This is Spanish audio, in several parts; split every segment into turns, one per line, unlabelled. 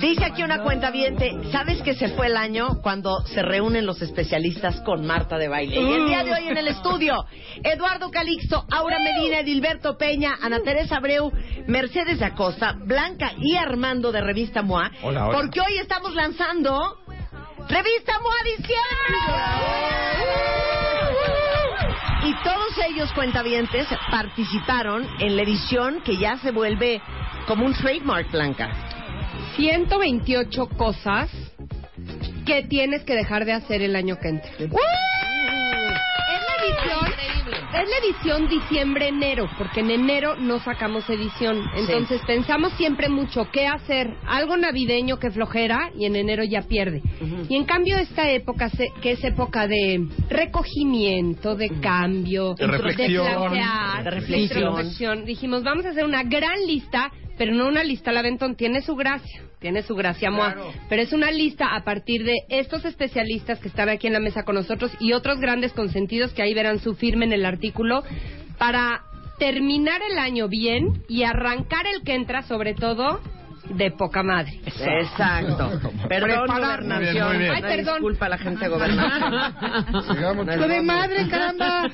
Dice aquí una cuenta ¿sabes que se fue el año cuando se reúnen los especialistas con Marta de baile? Y el día de hoy en el estudio, Eduardo Calixto, Aura Medina, Edilberto Peña, Ana Teresa Abreu, Mercedes Acosta, Blanca y Armando de Revista MOA.
Hola, hola.
Porque hoy estamos lanzando Revista MOA Diciembre. Y todos ellos, cuentavientes, participaron en la edición que ya se vuelve como un trademark, Blanca.
128 cosas que tienes que dejar de hacer el año que entra. Es la edición, es la edición diciembre-enero, porque en enero no sacamos edición. Entonces pensamos siempre mucho qué hacer, algo navideño que flojera y en enero ya pierde. Y en cambio esta época, se- que es época de recogimiento, de cambio,
De reflexión.
plantear,
De reflexión.
introspección, dijimos vamos a hacer una gran lista, pero no una lista al aventón, tiene su gracia, tiene su gracia, Moa. pero es una lista a partir de estos especialistas que están aquí en la mesa con nosotros y otros grandes consentidos que ahí verán su firme en el artículo para terminar el año bien y arrancar el que entra sobre todo de poca madre.
Exacto. Perdón, gobernación.
Muy bien, muy bien.
Ay, perdón.
Disculpa a la gente de gobernación.
Pero de madre, caramba.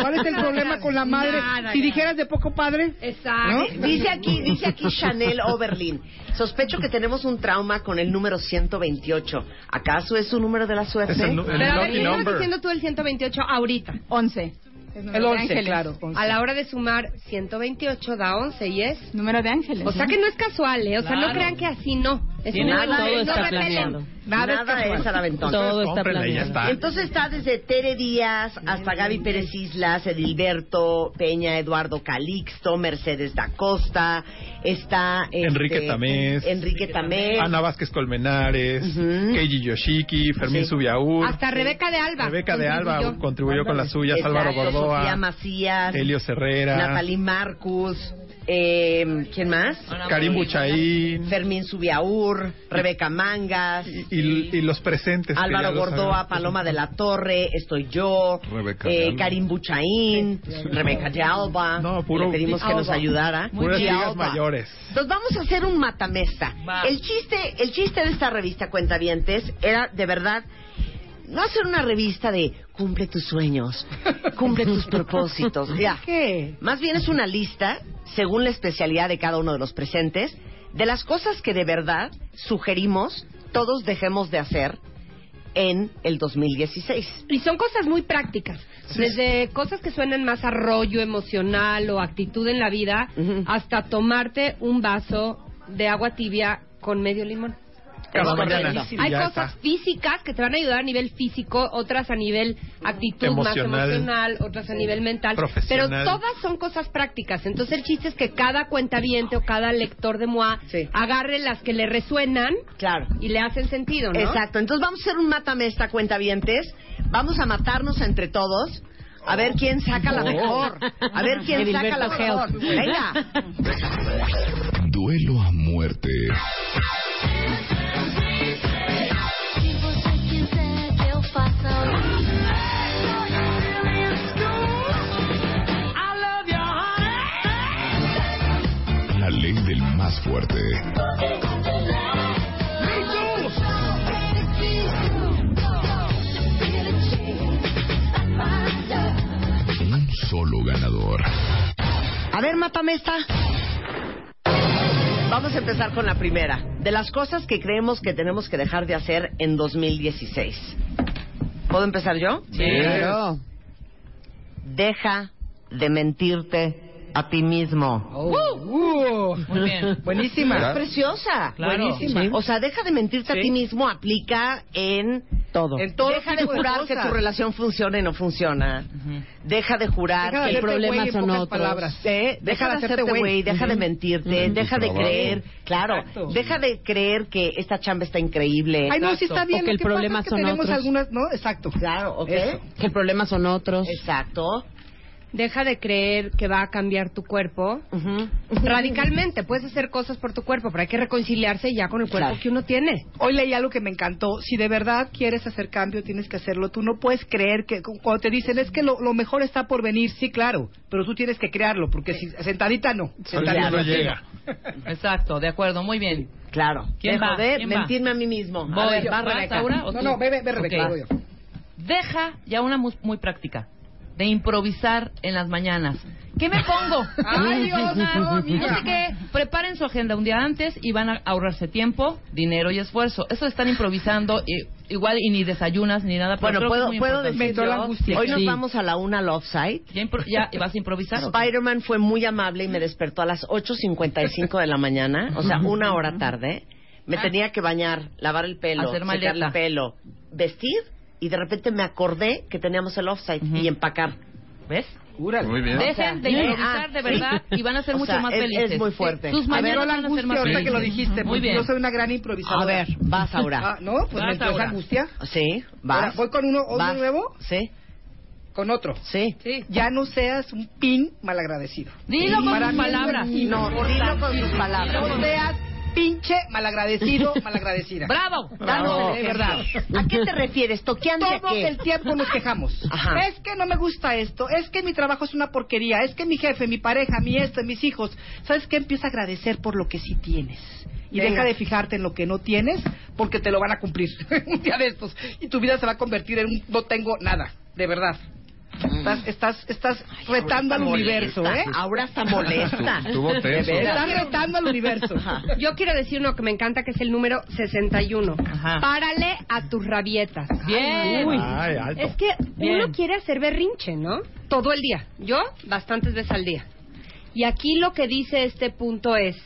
¿Cuál es el problema con la madre?
Nada,
Si dijeras de poco padre.
Exacto.
Dice aquí, dice aquí Chanel Oberlin. Sospecho que tenemos un trauma con el número 128. ¿Acaso es su número de la suerte?
Es el el
Pero a ver, ¿qué estabas
number.
diciendo tú el 128 ahorita?
11.
El 11, claro.
A la hora de sumar 128 da 11 y es...
Número de ángeles.
O sea que no es casual, ¿eh? O sea, no
Claro.
crean que así no. Es
Tiene-
una-
todo
no
está
repelen.
planeado.
Nada, es
Nada es al aventón.
Todo está planeado.
está.
Entonces está desde Tere Díaz hasta Gaby Pérez Islas, Edilberto Peña, Eduardo Calixto, Mercedes da Costa, está este,
Enrique Tamés.
Enrique Tamés,
Ana Vázquez Colmenares,
Ujú.
Keiji Yoshiki, Fermín
Sí.
Subiaur,
Hasta Rebeca de Alba.
Rebeca de Alba
contribuyó.
con las suyas, Álvaro
Sofía
Gordoa,
Macías,
Elio Herrera,
Natalie Marcus, eh, ¿quién más?
Karim Buchaín
Fermín Subiaur, Rebeca Mangas,
y, y- y los presentes.
Álvaro Gordoa. Paloma de la Torre, estoy yo,
Rebeca
eh. Karim Buchaín, Rebeca de Alba.
No, puro-
Le pedimos que nos ayudara.
Puras ligas mayores.
Entonces vamos a hacer un matamesta.
Va.
El chiste, el chiste de esta revista Cuentavientes era de verdad no hacer una revista de cumple tus sueños, cumple tus propósitos. Ya.
¿Qué?
Más bien es una lista, según la especialidad de cada uno de los presentes, de las cosas que de verdad sugerimos todos dejemos de hacer en el 2016.
Y son cosas muy prácticas. Desde cosas que suenan más a rollo emocional o actitud en la vida, hasta tomarte un vaso de agua tibia con medio limón.
Cada mañana.
Hay
ya
cosas
está.
físicas que te van a ayudar a nivel físico, otras a nivel actitud
Emocional.
más emocional, otras a nivel mental. Pero todas son cosas prácticas. Entonces el chiste es que cada cuentaviente o cada lector de MOA
Sí.
agarre las que le resuenan
Claro.
y le hacen sentido, ¿no?
Exacto. Entonces vamos a hacer un matamesta cuentavientes. Vamos a matarnos entre todos. A ver quién saca la mejor. A ver quién saca la mejor. Venga.
Duelo a muerte. La ley del más fuerte. Un solo ganador.
A ver, mátame esta. Vamos a empezar con la primera. De las cosas que creemos que tenemos que dejar de hacer en 2016. ¿Puedo empezar yo?
Sí.
Deja de mentirte a ti mismo.
Uh,
Muy bien.
buenísima.
Es preciosa.
Claro.
Buenísima. O sea, deja de mentirte a ti mismo aplica en todo.
En todo
deja de jurar que tu relación funciona y no funciona. Deja de jurar
Deja de
que el problema son otros.
palabras.
¿Eh? Deja, de hacerte güey, deja de mentirte, deja de creer, claro,
Exacto.
deja de creer que esta chamba está increíble.
Ay, no, sí está bien.
O que el
pasa
problema
que
son
tenemos
otros.
algunas, ¿no? Exacto.
Claro, ¿ok?
Eso.
Que el problema son otros.
Exacto.
Deja de creer que va a cambiar tu cuerpo radicalmente. Puedes hacer cosas por tu cuerpo, pero hay que reconciliarse ya con el cuerpo
Claro.
que uno tiene.
Hoy leí algo que me encantó. Si de verdad quieres hacer cambio, tienes que hacerlo. Tú no puedes creer que cu- cuando te dicen es que lo, lo mejor está por venir, sí, claro, pero tú tienes que crearlo, porque si sentadita no. Sentadita
no llega.
Exacto, de acuerdo, muy bien.
Claro.
¿Quién
Dejo
va?
de
¿Quién va?
mentirme a mí mismo. A
Voy.
ver, va
¿Vas,
Rebeca.
O
No,
tú?
no, ve, ve, ve, Rebeca,
Ok.
voy yo.
Deja ya una mu- muy práctica de improvisar en las mañanas. ¿Qué me pongo?
Ay, Dios, no,
no
mira.
sé qué. Preparen su agenda un día antes y van a ahorrarse tiempo, dinero y esfuerzo. Eso estar improvisando, y- igual y ni desayunas ni nada. pero
Bueno, puedo, puedo decir
la
yo, hoy nos
Sí.
vamos a la una Love Site.
¿Ya, ya vas a improvisar?
Spider-Man fue muy amable y me despertó a las 8.55 de la mañana, o sea, una hora tarde. Me
Ah.
tenía que bañar, lavar el pelo,
Hacer
secar el pelo, vestir y de repente me acordé que teníamos el offsite
Ujú.
y empacar.
¿Ves?
Cúrale.
Muy bien.
Dejen de improvisar
ah,
de verdad
sí.
y van a ser
O
mucho
sea,
más
es-
felices.
es muy fuerte.
Sus
A ver,
la
van a ser
angustia
más
ahorita que lo
felices.
dijiste,
Muy bien.
yo soy una gran improvisadora.
A ver, vas ahora.
Ah, no, pues
Vas,
me esa angustia.
Sí,
Ahora,
vas.
¿voy con uno, nuevo?
Sí,
Con otro.
sí.
Sí.
Ya no seas un pin malagradecido.
Dilo con tus palabras.
No, dilo con tus palabras.
No seas pinche malagradecido, malagradecida.
¡Bravo!
Bravo, de verdad.
¿A qué te refieres? ¿Toqueante a
Todo
qué?
el tiempo nos quejamos.
Ajá.
Es que no me gusta esto, es que mi trabajo es una porquería, es que mi jefe, mi pareja, mi esto, mis hijos. ¿Sabes qué? Empieza a agradecer por lo que sí tienes. Y
Venga.
deja de fijarte en lo que no tienes, porque te lo van a cumplir un día de estos. Y tu vida se va a convertir en un no tengo nada, de verdad. Estás, estás, estás retando al universo. ¿eh?
Ahora está molesta.
Estuvo tenso.
Estás retando al universo.
Ajá.
Yo quiero decir uno que me encanta, que es el número 61.
Ajá.
Párale a tus rabietas.
Bien.
Uy.
Ay, alto.
Es que
Bien.
uno quiere hacer berrinche, ¿no? Todo el día. Yo, bastantes veces al día. Y aquí lo que dice este punto es,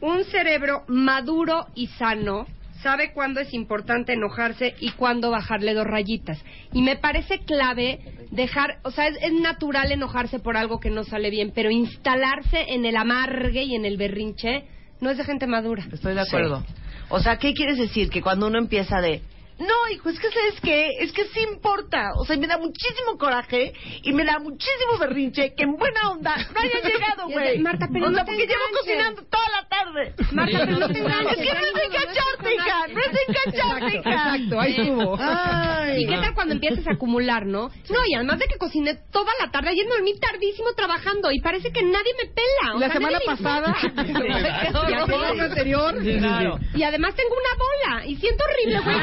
un cerebro maduro y sano sabe cuándo es importante enojarse y cuándo bajarle dos rayitas. Y me parece clave dejar, o sea, es, es natural enojarse por algo que no sale bien, pero instalarse en el amargue y en el berrinche no es de gente madura.
Estoy de acuerdo.
Sí. O sea, ¿qué quieres decir? Que cuando uno empieza de... No, hijo, es que ¿sabes qué? Es que sí importa. O sea, me da muchísimo coraje y me da muchísimo berrinche que en buena onda no haya llegado, güey.
Marta, pero
o
no
sea,
te
porque llevo cocinando toda la tarde.
Marta, pero no te
Es
enganches,
que no es de
amigo, no es
cacharte, hija. No es de cacharte,
Exacto,
hija.
exacto, ahí estuvo.
Ay.
¿Y qué tal cuando empiezas a acumular, no? No, y además de que cociné toda la tarde, ayer dormí tardísimo trabajando y parece que nadie me pela. o
La
sea,
semana
nadie
pasada, la semana anterior,
Claro.
Y además tengo una bola y siento horrible, güey.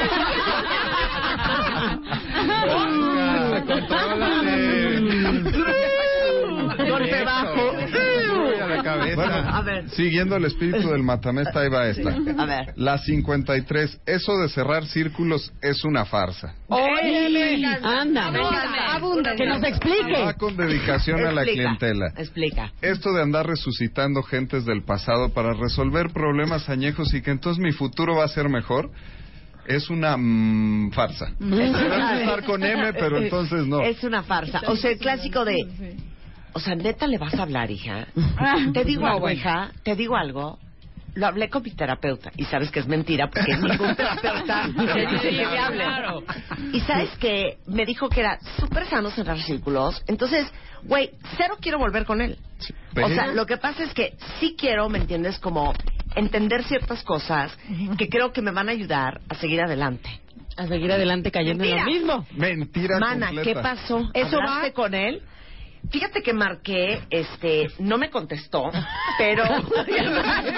Contrólate.
Golpe bajo.
Uy, a la cabeza.
Bueno,
A ver.
siguiendo el espíritu del matamesta, ahí va esta.
A ver.
La 53. Eso de cerrar círculos es una farsa.
Anda.
Abunda, abunda.
Que nos explique.
Va con dedicación a la
Explica,
clientela.
Explica.
Esto de andar resucitando gentes del pasado para resolver problemas añejos y que entonces mi futuro va a ser mejor, es una mm, farsa. Debe empezar con M, pero entonces no.
Es una farsa. O sea, el clásico de... O sea, neta le vas a hablar, hija. Te digo
No,
algo,
bueno.
hija. Te digo algo. Lo hablé con mi terapeuta. Y sabes que es mentira porque ningún terapeuta te dice que le hable.
Claro.
Y sabes que me dijo que era súper sano cerrar círculos. Entonces, güey, cero quiero volver con él. O sea, lo que pasa es que sí quiero, ¿me entiendes? Como entender ciertas cosas que creo que me van a ayudar a seguir adelante.
A seguir adelante cayendo en lo mismo.
Mentira
Mana,
completa.
¿qué pasó?
Eso
¿Hablaste
va-
con él? Fíjate que marqué, este, no me contestó, pero...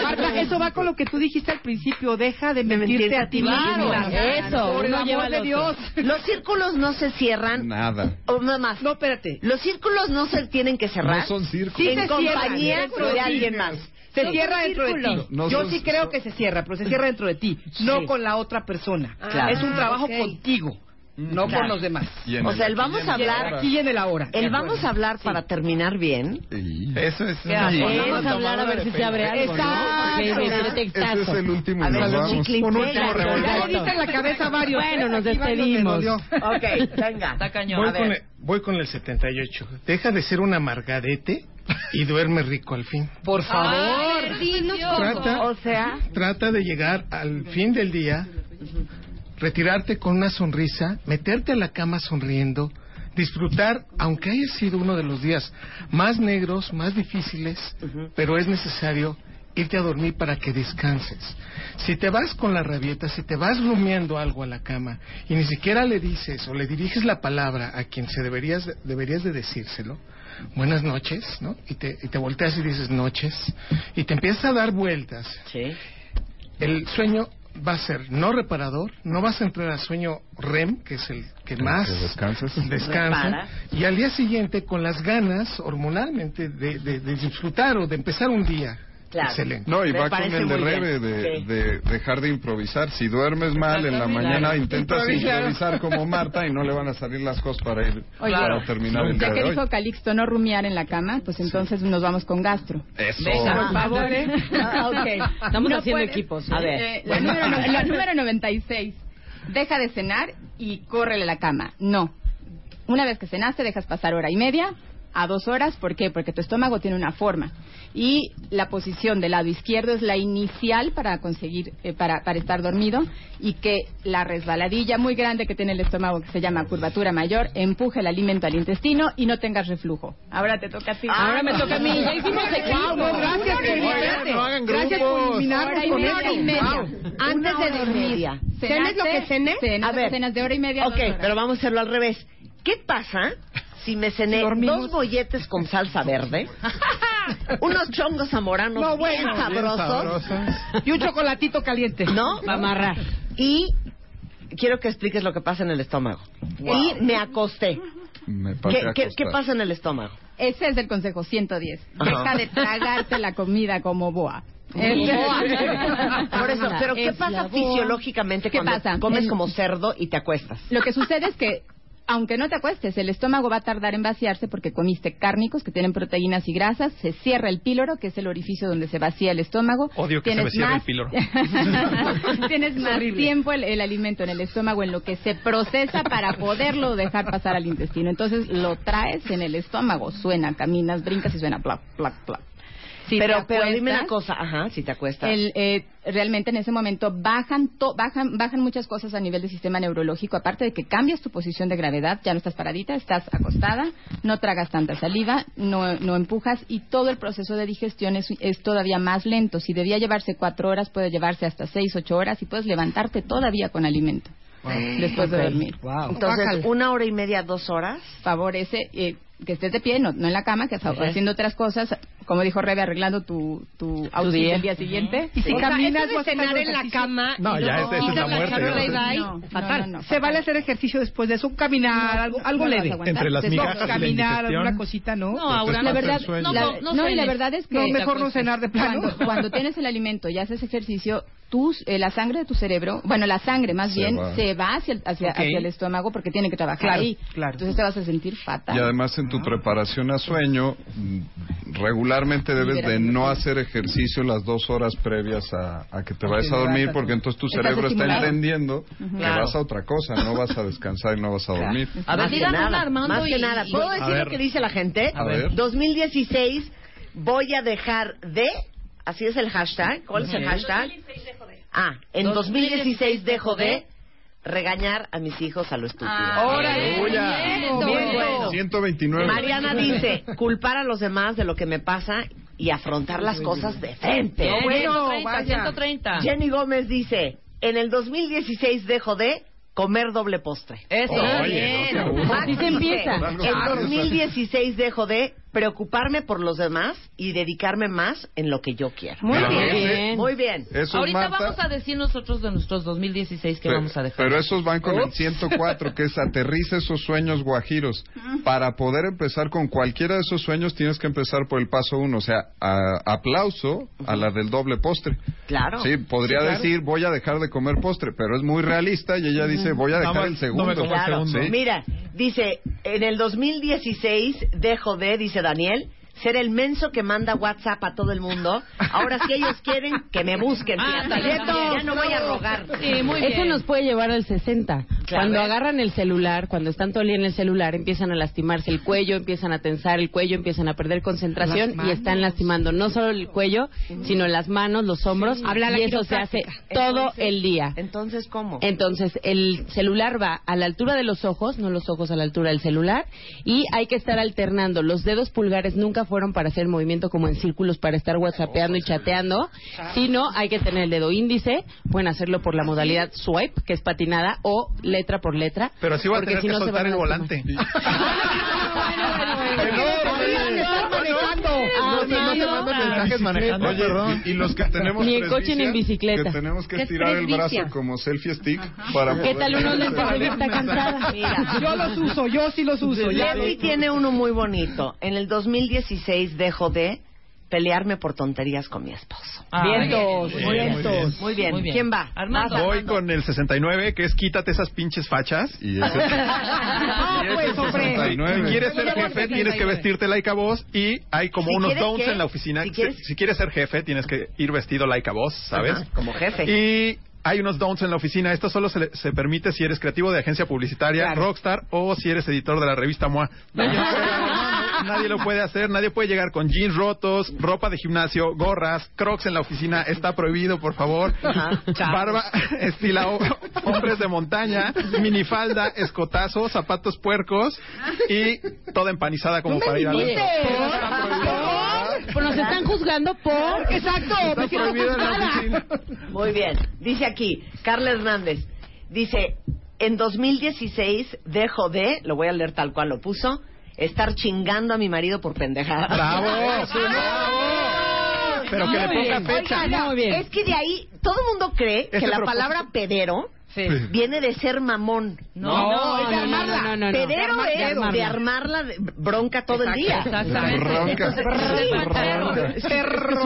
Marta, eso va con lo que tú dijiste al principio. Deja de mentirte
mentirte
a ti
Claro,
misma.
eso,
Por el amor de Dios.
Los círculos no se cierran,
Nada.
o nada más.
No, espérate.
Los círculos no se tienen que cerrar
No son círculos.
Sí
en
se
compañía
cierran,
de
de
alguien más.
Se cierra dentro de ti.
No
Yo
son-
sí creo que se cierra, pero se cierra dentro de ti, no con la otra persona.
Claro.
Es un trabajo
ok.
contigo, no
Claro.
con los demás.
O sea, el vamos a hablar-.
Aquí y en el ahora.
El vamos a hablar para terminar bien.
Sí.
Eso es.
Vamos a hablar a ver si se abre algo.
Exacto.
Ese es el último
A ver, los
Un último
ahorita en la cabeza varios.
Bueno, nos despedimos. Ok, venga.
Está cañón.
Voy con, el, voy con el 78. Deja de ser un amargadete y duerme rico al fin.
Por favor.
Trata,
O sea,
trata de llegar al fin del día, retirarte con una sonrisa, meterte a la cama sonriendo, disfrutar, aunque haya sido uno de los días más negros, más difíciles, pero es necesario irte a dormir para que descanses. Si te vas con la rabieta, si te vas rumiando algo a la cama y ni siquiera le dices o le diriges la palabra a quien se deberías, deberías de decírselo, buenas noches, ¿no? Y te, y te volteas y dices noches, y te empiezas a dar vueltas,
sí.
el sueño va a ser no reparador, no vas a entrar al sueño REM, que es el que más
Que
descansa, y al día siguiente con las ganas hormonalmente de, de- de disfrutar o de empezar un día
Claro.
excelente.
No, y
Me
va con el de. Rebe de,
Sí.
de dejar de improvisar. Si duermes mal en la mañana, intentas improvisar como Marta y no le van a salir las cosas para ir
Oye,
para terminar el día
Ya
de
que
hoy.
dijo Calixto no rumiar en la cama, pues entonces nos vamos con gastro.
Eso.
Venga.
Por favor.
Ah, ok. Estamos
No
haciendo
puede-
equipos.
A
A
ver,
ver.
la, número, la número 96. Deja de cenar y córrele a la cama. No. Una vez que cenaste, dejas pasar hora y media a dos horas. ¿Por qué? Porque tu estómago tiene una forma. Y la posición del lado izquierdo es la inicial para conseguir, eh, para, para estar dormido. Y que la resbaladilla muy grande que tiene el estómago, que se llama curvatura mayor, empuje el alimento al intestino y no tengas reflujo. Ahora te toca a ti.
Ahora me toca a mí. Ya hicimos equipo.
Wow, gracias,
Oigan, no hagan
Gracias por
y
con
hora y media.
Wow.
Antes de dormir.
¿Cenes lo que cené?
Cenas,
A ver.
cenas de hora y media.
Ok, pero vamos a hacerlo al revés. ¿Qué pasa si me cené dos bolletes con salsa verde, unos chongos zamoranos
No,
bien sabrosos,
Y un chocolatito caliente.
¿no? Para amarrar. Y quiero que expliques lo que pasa en el estómago. Y me acosté.
Me
¿Qué, qué, pasa en el estómago?
Ese es el consejo 110.
Ajá.
Deja de tragarte la comida como boa.
Por eso, pero ¿qué
Es
pasa
boa.
fisiológicamente
¿Qué
cuando
pasa?
comes
El-
como cerdo y te acuestas?
Lo que sucede es que, aunque no te acuestes, el estómago va a tardar en vaciarse porque comiste cárnicos que tienen proteínas y grasas, se cierra el píloro, que es el orificio donde se vacía el estómago.
Odio que se
Tienes
me cierre
más-
el píloro.
Tienes más tiempo el, el alimento en el estómago en lo que se procesa para poderlo dejar pasar al intestino. Entonces lo traes en el estómago, suena, caminas, brincas y suena plac, plac, plac. Si
pero, pero dime una cosa, ajá, si te acuestas.
el, eh, realmente en ese momento bajan, to- bajan, bajan muchas cosas a nivel del sistema neurológico, aparte de que cambias tu posición de gravedad, ya no estás paradita, estás acostada, no tragas tanta saliva, no, no empujas y todo el proceso de digestión es, es todavía más lento. Si debía llevarse cuatro horas, puede llevarse hasta seis, ocho horas y puedes levantarte todavía con alimento después de dormir.
Wow.
Entonces,
Guácala.
una hora y media, dos horas.
Favorece eh, que estés de pie, no, no en la cama, que estás haciendo otras cosas, como dijo Rebe, arreglando tu, tu outfit
día.
el día siguiente.
Y si
O sea,
caminas vas
de cenar en la cama
No,
y
ya es la
quitas
muerte, ¿no?
bye.
No, no,
Fatal.
no,
Se
fatal.
vale hacer ejercicio después de eso, un caminar, algo, algo leve.
aguantar.
Entre las y la
Caminar, alguna cosita, ¿no?
No, Aura,
La
no,
verdad,
no,
la,
no,
no,
no
y la verdad es que
No, mejor no cenar de plano.
cuando, cuando tienes el alimento y haces ejercicio, tus, eh, la sangre de tu cerebro, bueno, la sangre más
Se
bien,
va.
se va hacia, el- hacia,
Ok.
hacia el estómago porque tiene que trabajar
Claro,
ahí.
claro.
Entonces te vas a sentir fatal.
Y además en tu preparación a sueño, mm, regularmente debes de no hacer ejercicio las dos horas previas a, a que te vayas a dormir, porque entonces tu cerebro está entendiendo que vas a otra cosa, no vas a descansar y no vas a dormir.
A ver,
nada,
Armando,
Más que
y-
nada.
y-
¿Puedo decir lo que dice la gente?
A ver.
2016, voy a dejar de... Así es el hashtag. ¿Cuál es el hashtag? Ah, en 2016 dejo de regañar a mis hijos a lo estúpido.
Órale.
Muy bueno.
129.
Mariana dice, culpar a los demás de lo que me pasa y afrontar las cosas de frente.
Bien,
bueno,
130,
vaya.
130.
Jenny Gómez dice, en el 2016 dejo de comer doble postre.
Eso.
Oye, no.
Max dice, En
serio.
2016 dejo de preocuparme por los demás y dedicarme más en lo que yo quiero.
Muy
Pero
bien.
ese-
Muy bien.
Ahorita
Marta,
vamos a decir nosotros de nuestros 2016 que
Pero,
vamos a dejar.
pero esos van con el
Ups.
104, que es aterriza esos sueños guajiros. Para poder empezar con cualquiera de esos sueños, tienes que empezar por el paso uno. O sea, a- aplauso a la del doble postre.
Claro.
Sí, podría
Sí, claro.
decir, voy a dejar de comer postre, pero es muy realista y ella dice, voy a dejar el segundo.
no me como el
Claro.
segundo.
Sí.
Mira, dice, en el 2016 dejo de, dice Daniel, ser el menso que manda WhatsApp a todo el mundo. Ahora si ellos quieren, que me busquen.
Ah,
fíjate. ya no voy a rogar.
Sí, muy bien.
Eso nos puede llevar al 60. Cuando agarran el celular, cuando están todo el día en el celular, empiezan a lastimarse el cuello, empiezan a tensar el cuello, empiezan a perder concentración y están lastimando no solo el cuello, sino las manos, los hombros.
Habla la
y eso se hace todo
Entonces-
el día.
Entonces, ¿cómo?
Entonces, el celular va a la altura de los ojos, no los ojos a la altura del celular, y hay que estar alternando. Los dedos pulgares nunca fueron para hacer movimiento como en círculos para estar whatsappeando y chateando, sino hay que tener el dedo índice, pueden hacerlo por la modalidad swipe, que es patinada, o letra por letra.
Pero así va a tener
si
que
no
soltar el volante.
Ah,
No, te mandan mensajes manejando,
Oye,
perdón.
y, y los que tenemos
Ni en coche ni en bicicleta.
Que tenemos que
¿Qué es
estirar el brazo como selfie stick para
¿Qué tal lentes de vista cansada?
Mira,
Yo los uso, yo sí los uso.
Leslie tiene uno muy bonito. En el 2016 dejo de pelearme por tonterías con mi esposo.
Ah,
Vientos,
muy bien.
vientos.
Muy bien.
Muy bien.
¿Quién va?
Armando.
Voy
Armando.
con el 69, que es quítate esas pinches fachas.
Y ese...
Ah, pues, hombre.
69.
Si quieres ser jefe, tienes que vestirte like a vos y hay como
Si
unos don'ts
qué?
en la oficina.
Si quieres-
si quieres ser jefe, tienes que ir vestido like a vos, ¿sabes?
Ajá, como jefe.
Y hay unos don'ts en la oficina. Esto solo se, le- se permite si eres creativo de agencia publicitaria,
Claro.
rockstar o si eres editor de la revista MOA. Nadie, nadie lo puede hacer. Nadie puede llegar con jeans rotos, ropa de gimnasio, gorras, crocs en la oficina. Está prohibido, por favor.
Ajá.
Barba estila o- hombres de montaña, minifalda, escotazo, zapatos puercos y toda empanizada como para ir
Oye, Pues nos están juzgando por...
Exacto. me siento juzgada.
Muy bien. Dice aquí, Carla Hernández. Dice, en 2016 dejo de, lo voy a leer tal cual lo puso, estar chingando a mi marido por pendejadas.
¡Bravo! Pero que le ponga
bien.
fecha.
Bien.
Es que de ahí todo el mundo cree que la
propósito-
palabra pedero
Sí.
viene de ser mamón.
No,
No, es de armarla.
no, no, no.
Pedero es
de armarla.
de bronca todo el día.
Exactamente.
Bronca.
Entonces, sí.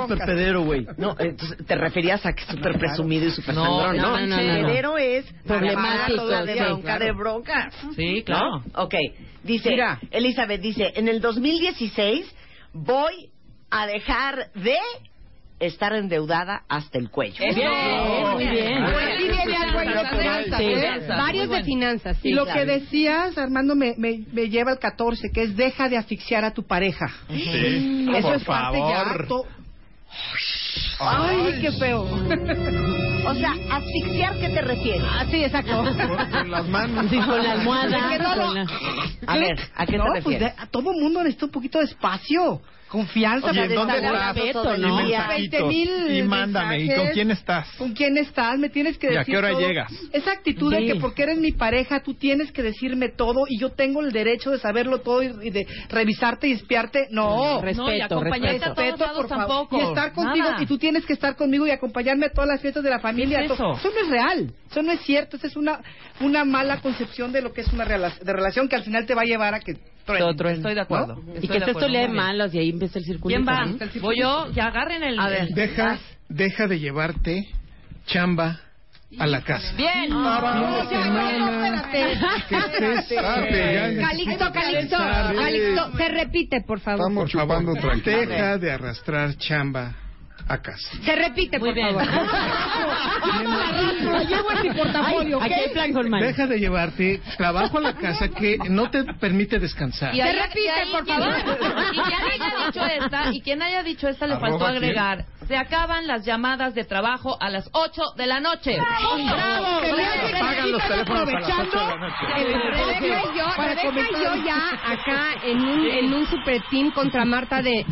Super
pedero, güey.
No, entonces te referías a que es súper presumido y súper
No,
sangrón,
no, no, no, no.
Pedero es
Problemático,
armarla de bronca,
claro.
de bronca.
Sí, claro.
¿No? Ok. Dice,
Mira.
Elizabeth dice, en el 2016 voy a dejar de estar endeudada hasta el cuello.
Bien,
muy bien.
Por ahí viene algo ahí de finanzas,
Sí.
¿eh?
Finanzas,
Varios de finanzas, sí.
Y lo
claro.
que decías, Armando, me, me, me lleva al 14, que es deja de asfixiar a tu pareja.
Sí,
Eso
por
es parte ya.
favor.
to- Ay, qué feo.
O sea, asfixiar, ¿qué te refieres?
Ah, sí, exacto.
Con las manos.
Sí, con la almohada.
Es que no
A ver, ¿a qué
no,
te
pues
refieres?
de- a todo mundo necesita un poquito de espacio, confianza.
¿Y
para
en dónde estás?
todo
Y mensajitos.
20,000
Y mándame. ¿Y con quién estás?
¿Con quién estás? Me tienes que
¿Y
decir
a qué hora
todo.
llegas?
Esa actitud de que porque eres mi pareja, tú tienes que decirme todo y yo tengo el derecho de saberlo todo y, y de revisarte y espiarte. No.
Respeto,
No, y acompañarte a
respeto.
lados
por favor.
tampoco.
Y estar contigo,
Nada.
y tú tienes que estar conmigo y acompañarme a todas las fiestas de la familia.
¿Qué es
To-
eso?
no es real. Eso no es cierto. Esa es una, una mala concepción de lo que es una rela- de relación que al final te va a llevar a que truene.
Otro.
Estoy de acuerdo.
¿No?
Estoy
Y que todo
muy bien.
malos y ahí empieza el circuito.
¿Quién va?
¿no?
Voy yo, que agarren el...
A ver.
Deja, deja de llevarte chamba a la casa.
Bien.
Calixto, Calixto, Calixto, se repite, por favor.
Estamos chupando tranquilo.
Deja de arrastrar chamba a casa.
Se repite,
Muy
por
bien.
favor.
Lo llevo en mi portafolio,
Aquí hay plan con.
Deja de llevarte trabajo a la casa que no te permite descansar.
Y ahí-
Se repite,
y ahí
por
quien-
favor.
Y quien haya dicho esta, y quien haya dicho esta le
Arroba
faltó
quién.
agregar. Se acaban las llamadas de trabajo a las 8 de la noche.
¡Bravo! Que
Apagan los teléfonos a las
aprovechando
8 de la noche.
Rebeca y yo,
para
Rebeca y yo ya acá en un, en un super team contra Marta de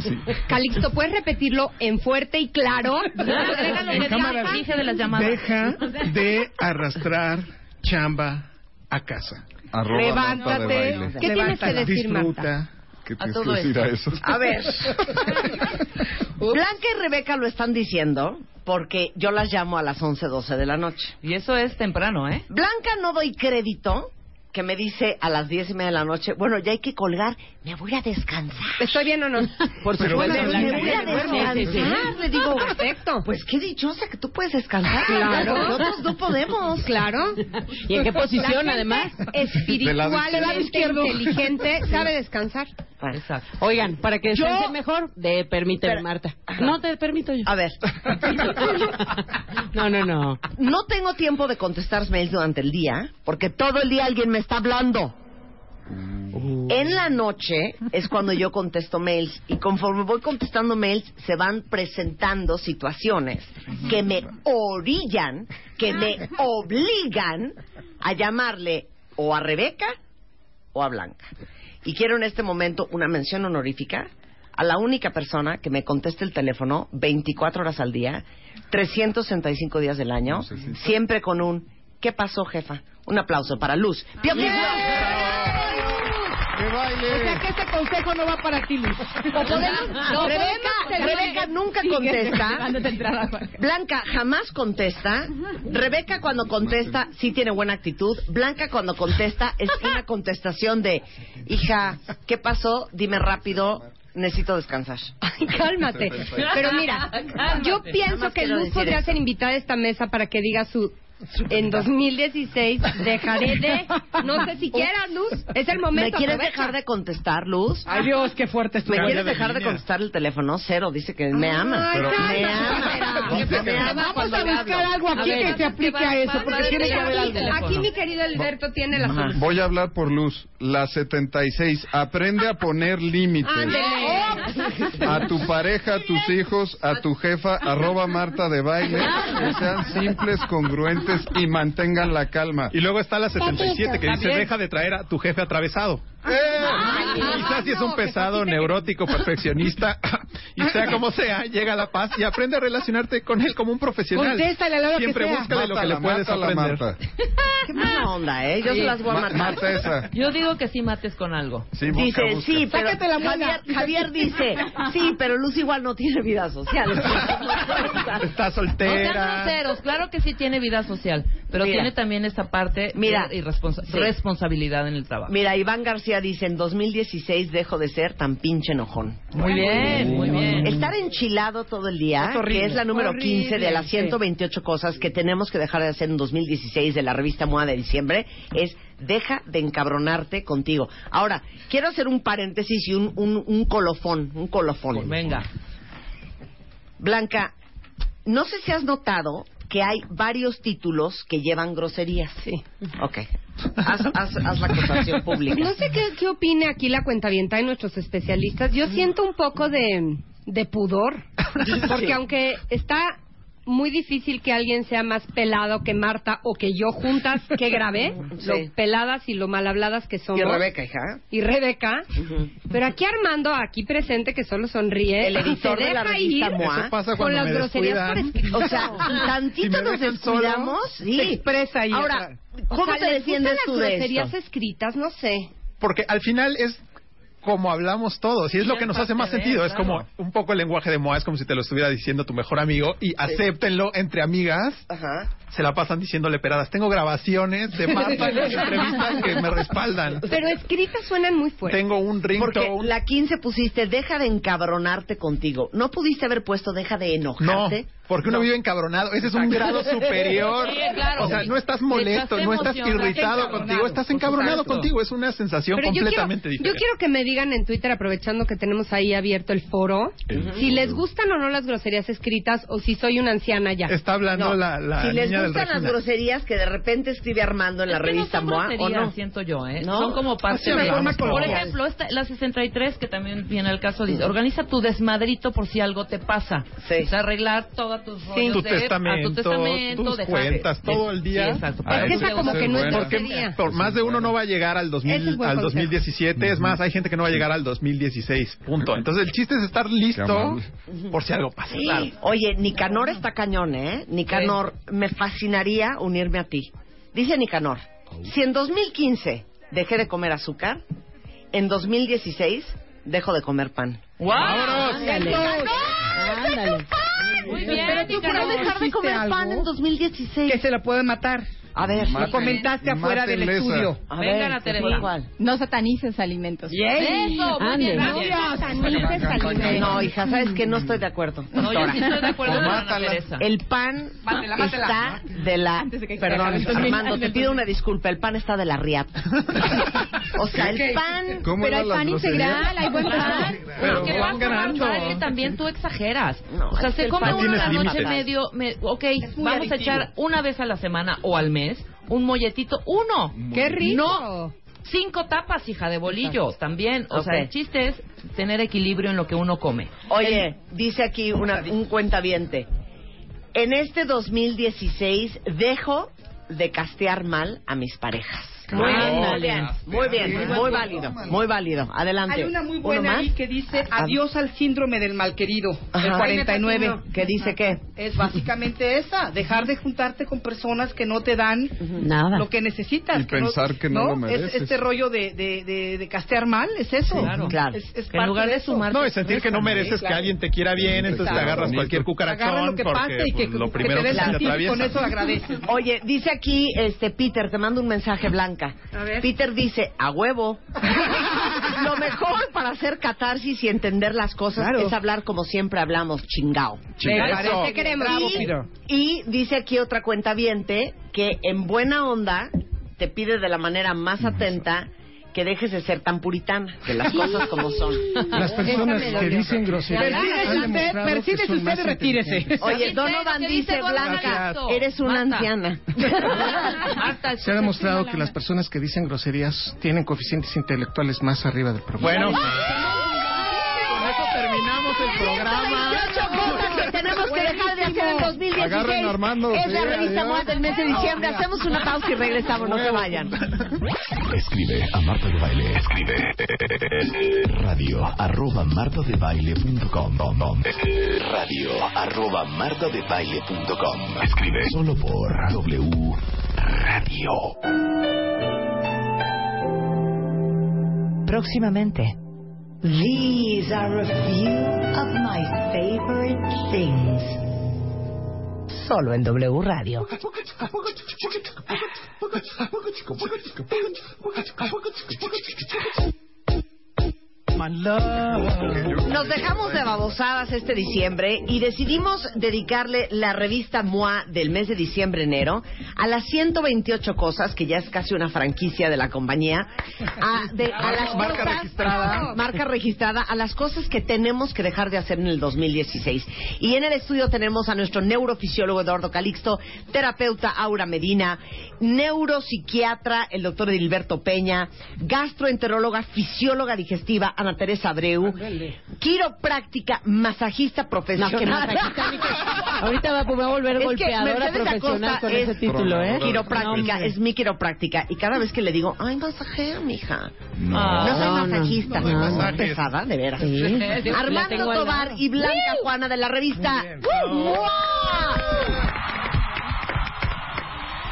Calixto, ¿puedes repetirlo en fuerte y claro?
De las llamadas.
Deja de arrastrar chamba a casa.
Arroba de
Levántate.
¿Qué tienes que decir, Marta?
Disfruta
¿Qué
A
tienes que decir a eso?
A ver. Blanca y Rebeca lo están diciendo porque yo las llamo a las 11, 12 de la noche.
Y eso es temprano, ¿eh?
Blanca no doy crédito que me dice a las diez y media de la noche, bueno, ya hay que colgar, me voy a descansar.
¿Estoy bien o no?
Por supuesto,
bueno,
me voy a descansar.
Sí, sí, sí.
Le digo,
Perfecto.
Pues qué dichosa que tú puedes descansar.
Claro.
Nosotros no podemos.
Claro.
¿Y en qué posición, además? Izquierdo.
inteligente, sabe descansar.
Exacto.
Oigan, para que
Yo-
descanse mejor, de permíteme, Marta. No te permito yo.
A ver,
No, no, no.
no tengo tiempo de contestar mails durante el día, porque todo el día alguien me está hablando. En la noche es cuando yo contesto mails y conforme voy contestando mails se van presentando situaciones que me orillan, que me obligan a llamarle o a Rebeca o a Blanca. Y quiero en este momento una mención honorífica a la única persona que me conteste el teléfono 24 horas al día, 365 días del año, siempre con un ¿qué pasó, jefa? Un aplauso para Luz. Pío
¡Que baile!
O sea que este consejo no va para ti, Luz. Podemos-
No, Rebeca, Rebeca nunca
Sigue
contesta. Blanca jamás contesta. Rebeca cuando contesta sí tiene buena actitud. Blanca cuando contesta es una contestación de, hija, ¿qué pasó? Dime rápido, necesito descansar.
Ay, cálmate. Pero mira, yo pienso que Luz podría ser invitada a esta mesa para que diga su... En 2016 dejaré de... No sé si quieras, Luz. Es el
¿Me
momento.
quieres
aprovecha.
dejar de contestar, Luz?
Ay, Dios, qué fuerte es tu
¿Me quieres
de
dejar de contestar el teléfono? Cero, dice que me ama.
Ay,
Pero me ama.
espera.
Dice, me ama
Vamos a buscar algo aquí
A ver,
que se aplique a eso, porque tiene que haber algo.
Aquí mi querido Alberto tiene la solución.
Voy a hablar por Luz. La 76. Aprende a poner límites. A tu pareja, a tus hijos, a tu jefa, arroba Marta de baile, que sean simples, congruentes y mantengan la calma.
Y luego está la 77 que dice, deja de traer a tu jefe atravesado.
¡Eh!
Quizás si es un pesado, neurótico, perfeccionista, y sea como sea, llega a la paz y aprende a relacionarte con él como un profesional.
Contéstale a la hora que
Siempre
sea.
busca de lo que le puedes
mátala,
aprender.
Marta.
Qué mala onda, ¿eh? Yo se las voy a
Ma-
matar.
Marta esa.
Yo digo que sí mates con algo.
Sí, busca,
Dice,
busca.
sí, pero
Sácate la muela.
Javier, Javier dice, sí, pero Luz igual no tiene vida social.
Está
No sean
soltera.
groseros, claro que sí tiene vida social, pero
Mira.
tiene también esta parte
Mira.
de irresponsa-
Sí.
responsabilidad en el trabajo.
Mira, Iván García dice, en 2016 dejo de ser tan pinche enojón.
Muy bien, muy bien.
Estar enchilado todo el día,
Es horrible.
que es la número
Horrible,
15 de las
sí.
128 cosas que tenemos que dejar de hacer en 2016 de la revista MOA de diciembre, es deja de encabronarte contigo. Ahora, quiero hacer un paréntesis y un, un, un colofón, un colofón.
Venga.
Blanca, no sé si has notado que hay varios títulos que llevan groserías. Sí. Ok. Haz, haz- haz la acusación pública.
No sé qué, qué opine aquí la cuentavienta y nuestros especialistas. Yo siento un poco de, de pudor. Porque
Sí.
aunque está muy difícil que alguien sea más pelado que Marta o que yo juntas, que grabé,
Sí.
lo peladas y lo mal habladas que somos.
Y Rebeca, hija.
Y Rebeca. Pero aquí Armando, aquí presente, que solo sonríe,
El editor
se
de la
deja
revista
ir
MOA.
Eso pasa
con las groserías por escrito.
O sea, tantito
Si
nos descuidamos. Sí.
se expresa ahí
Ahora,
atrás.
O
¿cómo
sea,
te
¿les
defiendes
gustan
tú
las groserías escritas? No sé.
Porque al final es como hablamos todos y es
Sí,
lo que nos hace más
de,
sentido. Es como un poco el lenguaje de Moa, es como si te lo estuviera diciendo tu mejor amigo y acéptenlo entre amigas.
Ajá.
Se la pasan diciéndole peradas. Tengo grabaciones de Marta en las entrevistas que me respaldan.
Pero escritas suenan muy fuertes.
Tengo un
Porque
ringtone.
la 15 pusiste, deja de encabronarte contigo. ¿No pudiste haber puesto, deja de
No,
enojarte?
porque uno
No.
vive encabronado. Ese es un grado superior.
Sí, claro.
O sea, no estás molesto,
Estás
no estás irritado contigo, estás encabronado contigo. Es una sensación
Pero yo quiero,
completamente
yo
diferente.
quiero que me digan en Twitter, aprovechando que tenemos ahí abierto el foro, si les gustan o no las groserías escritas o si soy una anciana ya.
Está hablando
No.
la, la
si les
niña del
gustan las groserías que de repente escribe Armando en la
Es que
revista
no son
MOA, ¿o no?
siento yo, ¿eh?
¿No?
Son como parte de... Por ejemplo, esta, la 63, que también viene al caso, dice, organiza tu desmadrito por si algo te pasa.
Sí.
O sea, arreglar todos tus rollos
Tu
de-
testamento,
a tu testamento,
tus
dejar-
cuentas, todo el día.
Sí, exacto.
Ah,
Es que esa como que no es grosería.
Por más de uno no va a llegar al, 2000
Ese es buen
al
consejo.
2017. Es más, hay gente que no va a llegar al 2016. Punto. Entonces, el chiste es estar listo por si algo pasa.
Sí.
Claro.
Oye, Nicanor está cañón, ¿eh? Nicanor, me fascinaría unirme a ti. Dice Nicanor, si en 2015 dejé de comer azúcar, en 2016 dejo de comer pan.
¡Vámonos!
Ándale.
Ándale.
Muy bien,
Pero tú dejar de comer
¿Dijiste
pan en
2016.
Que se la puede matar.
A ver,
Lo comentaste afuera del estudio.
a
Vengan
ver,
a Teresa.
¿cuál?
No satanices alimentos.
Eso, muy
Ande.
bien,
No,
satanices alimentos.
No, hija, sabes que no estoy de acuerdo.
No, yo sí estoy de acuerdo con.
El pan
Mátela, mátela.
está de la...
De que
Perdón, Armando, te pido una disculpa. El pan está de la riata. O sea, el pan...
¿Cómo
Pero hay pan integral, hay buen pan.
Pero ¿qué
van ganando.
Es que también tú exageras. O sea,
que
se come uno la noche medio... me- ok, vamos a echar una vez a la semana o al mes un molletito. Uno.
¡Qué rico!
No. Cinco tapas, hija de bolillo, también. O sea, el chiste es tener equilibrio en lo que uno come.
Oye, dice aquí una, un cuentaviente. En este 2016 dejo de castear mal a mis parejas. Muy bien, muy bien, muy bien, muy válido, muy válido. Adelante.
Hay una muy
¿Uno
buena ahí que dice adiós al síndrome del malquerido, el
Ajá.
49.
¿Qué dice qué?
Es básicamente esa, dejar de juntarte con personas que no te dan
Nada.
lo que necesitas.
Y pensar que no lo mereces.
Es este rollo de, de, de, de castear mal, es eso.
Claro.
Claro.
Es, es
Que en lugar de
eso.
sumarte-
No, es sentir que no mereces que alguien te quiera bien, entonces te
Exacto.
agarras cualquier
Agarra
cucarachón
lo que
porque
y que,
pues, lo
que
primero
te
que
dé
se te
sentir y con
atraviesa.
eso agradeces.
Oye, dice aquí, este Peter, te mando un mensaje blanca.
A ver.
Peter dice, a huevo. Lo mejor para hacer catarsis y entender las cosas
Claro.
es hablar como siempre hablamos, chingao.
Venga,
Eso.
te queremos. Bravo, Peter.
Y dice aquí otra cuenta que en buena onda te pide de la manera más atenta que dejes de ser tan puritana, que las cosas como son.
Las personas que dicen groserías
Persíguese usted, y retírese.
Oye, Donovan
dice
Blanca, eres una anciana.
Se ha demostrado que las personas que dicen groserías tienen coeficientes intelectuales más arriba del promedio.
Bueno, con eso terminamos el programa.
Agarren Armando,
es la revista. MOA del mes de diciembre. Hacemos una pausa y regresamos, no se vayan.
Escribe a Marta de Baile. Escribe radio arroba martadebaile.com radio arroba martadebaile.com Escribe solo por W Radio.
Próximamente. These are a few of my favorite things. Solo en W Radio.
Nos dejamos de babosadas este diciembre y decidimos dedicarle la revista MOA del mes de diciembre-enero a las 128 cosas, que ya es casi una franquicia de la compañía, a, de- a las
Marca
cosas-
registrada.
marca registrada, a las cosas que tenemos que dejar de hacer en el 2016. Y en el estudio tenemos a nuestro neurofisiólogo Eduardo Calixto, terapeuta Aura Medina, neuropsiquiatra el doctor Edilberto Peña, gastroenteróloga, fisióloga digestiva Ana Teresa Abreu, quiropráctica, masajista profesional.
No, que masajista, ni que- Ahorita va, va a volver
Es que
golpeadora profesional con
es
ese título, ¿eh?
Quiropráctica, es mi quiropráctica. Y cada vez que le digo, ay, masajea, mija.
No.
No, soy
no.
masajista.
No, no.
Pesada, de veras.
Sí.
Armando Tobar y Blanca Juana de la revista.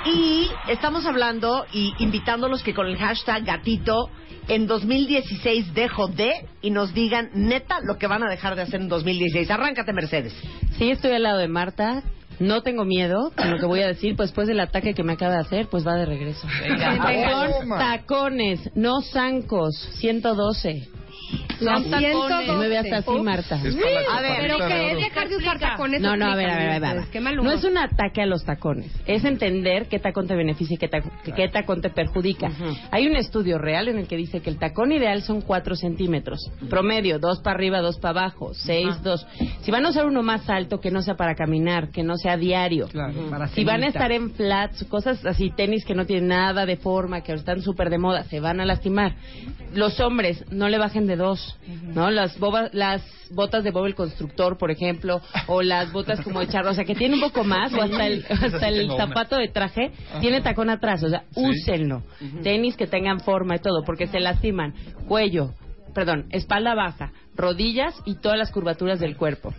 Y estamos hablando y invitándolos que con el hashtag gatito en 2016 dejo de y nos digan neta lo que van a dejar de hacer en 2016. Arráncate, Mercedes.
Sí, estoy al lado de Marta. No tengo miedo con lo que voy a decir, pues después del ataque que me acaba de hacer, pues va de regreso.
Venga.
Tacones, no zancos, 112.
Son tacones.
No me veas así, Marta.
A ver,
¿Pero qué es dejar de usar tacones?
No, no, a ver, a ver, a ver, a No es un ataque a los tacones, es entender qué tacón te beneficia y qué, taco- que- qué tacón te perjudica. Hay un estudio real en el que dice que el tacón ideal son 4 centímetros, promedio, dos para arriba, dos para abajo, 6, 2. Si van a usar uno más alto, que no sea para caminar, que no sea diario.
Claro, para
Si van a estar en flats, cosas así, tenis que no tienen nada de forma, que están súper de moda, se van a lastimar. Los hombres, no le bajen de dos, ¿no? Las, boba- las botas de Bob el Constructor, por ejemplo, o las botas como de charro, o sea, que tiene un poco más, o hasta el, hasta el
una.
zapato de traje, tiene tacón atrás, o sea, úsenlo. Tenis que tengan forma y todo, porque se lastiman. Cuello, perdón, espalda baja, rodillas y todas las curvaturas del cuerpo.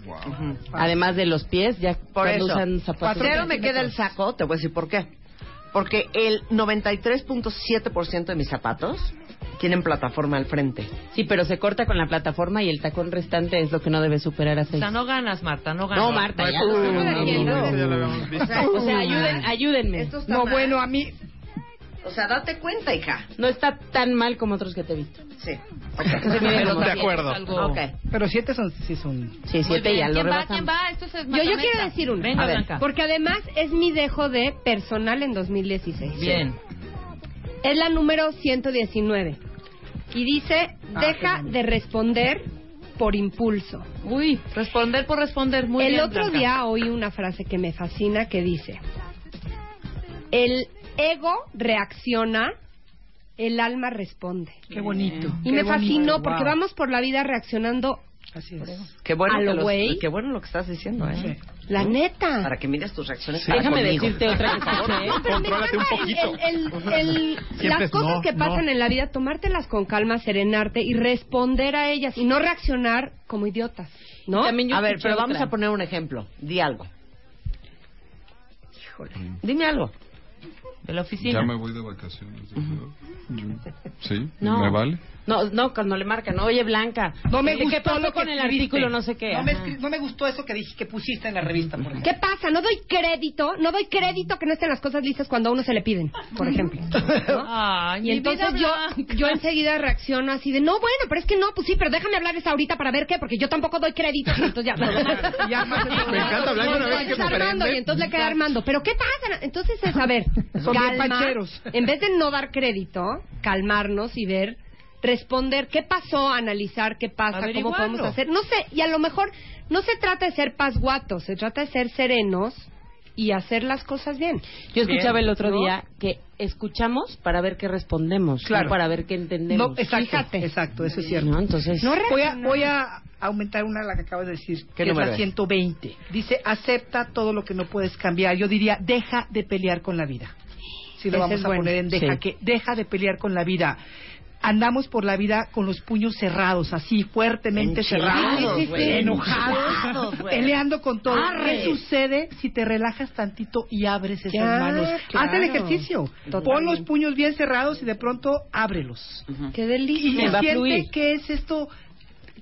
Además de los pies, ya
Por
cuando
eso,
usan zapatos.
Cero me queda el saco, te voy a decir por qué. Porque el 93.7% de mis zapatos tienen plataforma al frente.
Sí, pero se corta con la plataforma y el tacón restante es lo que no debe superar a
O
seis.
sea, no ganas, Marta, no ganas.
No, Marta, ya. O sea, ayuden, ayúdenme.
No,
mal.
bueno, a mí...
O sea, date cuenta, hija.
No está tan mal como otros que te he visto.
Sí.
Mide como
De acuerdo.
Algo-
Ok.
Pero siete son... Sí, son...
Sí, siete ya lo
¿Quién va? ¿Quién va? Esto es
Yo, yo quiero decir una.
Venga,
A ver.
Blanca.
Porque además es mi dejo de personal en 2016.
Bien.
Es la número 119. Y dice, deja de responder por impulso.
Uy, responder por responder. Muy
el
bien,
otro
Blanca.
día oí una frase que me fascina que dice, el ego reacciona, el alma responde.
Qué bonito.
Y
qué
me
bonito,
fascinó porque
wow.
vamos por la vida reaccionando
Así es.
Qué bueno,
A
que
lo
los-
güey.
qué bueno lo que estás diciendo, ¿eh?
La neta.
Para que mires tus reacciones.
Sí,
para
déjame
conmigo.
decirte otra que escuché.
No, pero
Contrólate un poquito.
el- el- el- las cosas
no,
que pasan
no.
en la vida, tomártelas con calma, serenarte y responder a ellas y no reaccionar como idiotas, ¿no?
A ver, pero vamos
otra.
a poner un ejemplo. Di algo. Dime algo.
De la oficina.
Ya me voy de vacaciones. ¿Sí?
No.
¿Me vale?
No, no, cuando le marcan, oye Blanca,
No me
¿de ¿qué
gustó
pasó
lo que
con el
escribiste.
artículo no sé qué?
No me, no me gustó eso que dije que pusiste en la revista, por ejemplo.
¿Qué pasa? No doy crédito, no doy crédito que no estén las cosas listas cuando a uno se le piden, por ejemplo. ¿no?
Ay,
Y entonces yo,
Blanca.
yo enseguida reacciono así de, no, bueno, pero es que no, pues sí, pero déjame hablarles ahorita para ver qué, porque yo tampoco doy crédito. Entonces ya,
Ya más.
Me encanta hablar una vez que me
Armando, y entonces le queda Armando. ¿Pero qué pasa? Entonces es, a ver,
Son bien
calma.
pancheros.
En vez de no dar crédito, calmarnos y ver, responder qué pasó, analizar qué pasa, cómo podemos hacer. No sé, y a lo mejor no se trata de ser pasguatos, se trata de ser serenos y hacer las cosas bien.
Yo escuchaba
Bien.
el otro
¿No?
día que escuchamos para ver qué respondemos,
Claro.
no para ver qué entendemos.
No, exacto,
Fíjate.
exacto, eso es cierto.
No, entonces...
No
Voy a,
reaccionar.
voy a aumentar una la que acabas de decir, que es la
es?
120. Dice, acepta todo lo que no puedes cambiar. Yo diría, deja de pelear con la vida. Si lo
Ese
vamos
es
a
bueno.
poner en deja,
Sí.
que deja de pelear con la vida. Andamos por la vida con los puños cerrados, así fuertemente cerrados,
güey.
enojados,
Enchilados, güey.
peleando con todo.
Arre.
¿Qué sucede si te relajas tantito y abres esas
Ya,
manos?
claro.
Haz el ejercicio.
Totalmente.
Pon los puños bien cerrados y de pronto ábrelos.
Qué delicia.
y siente que es esto,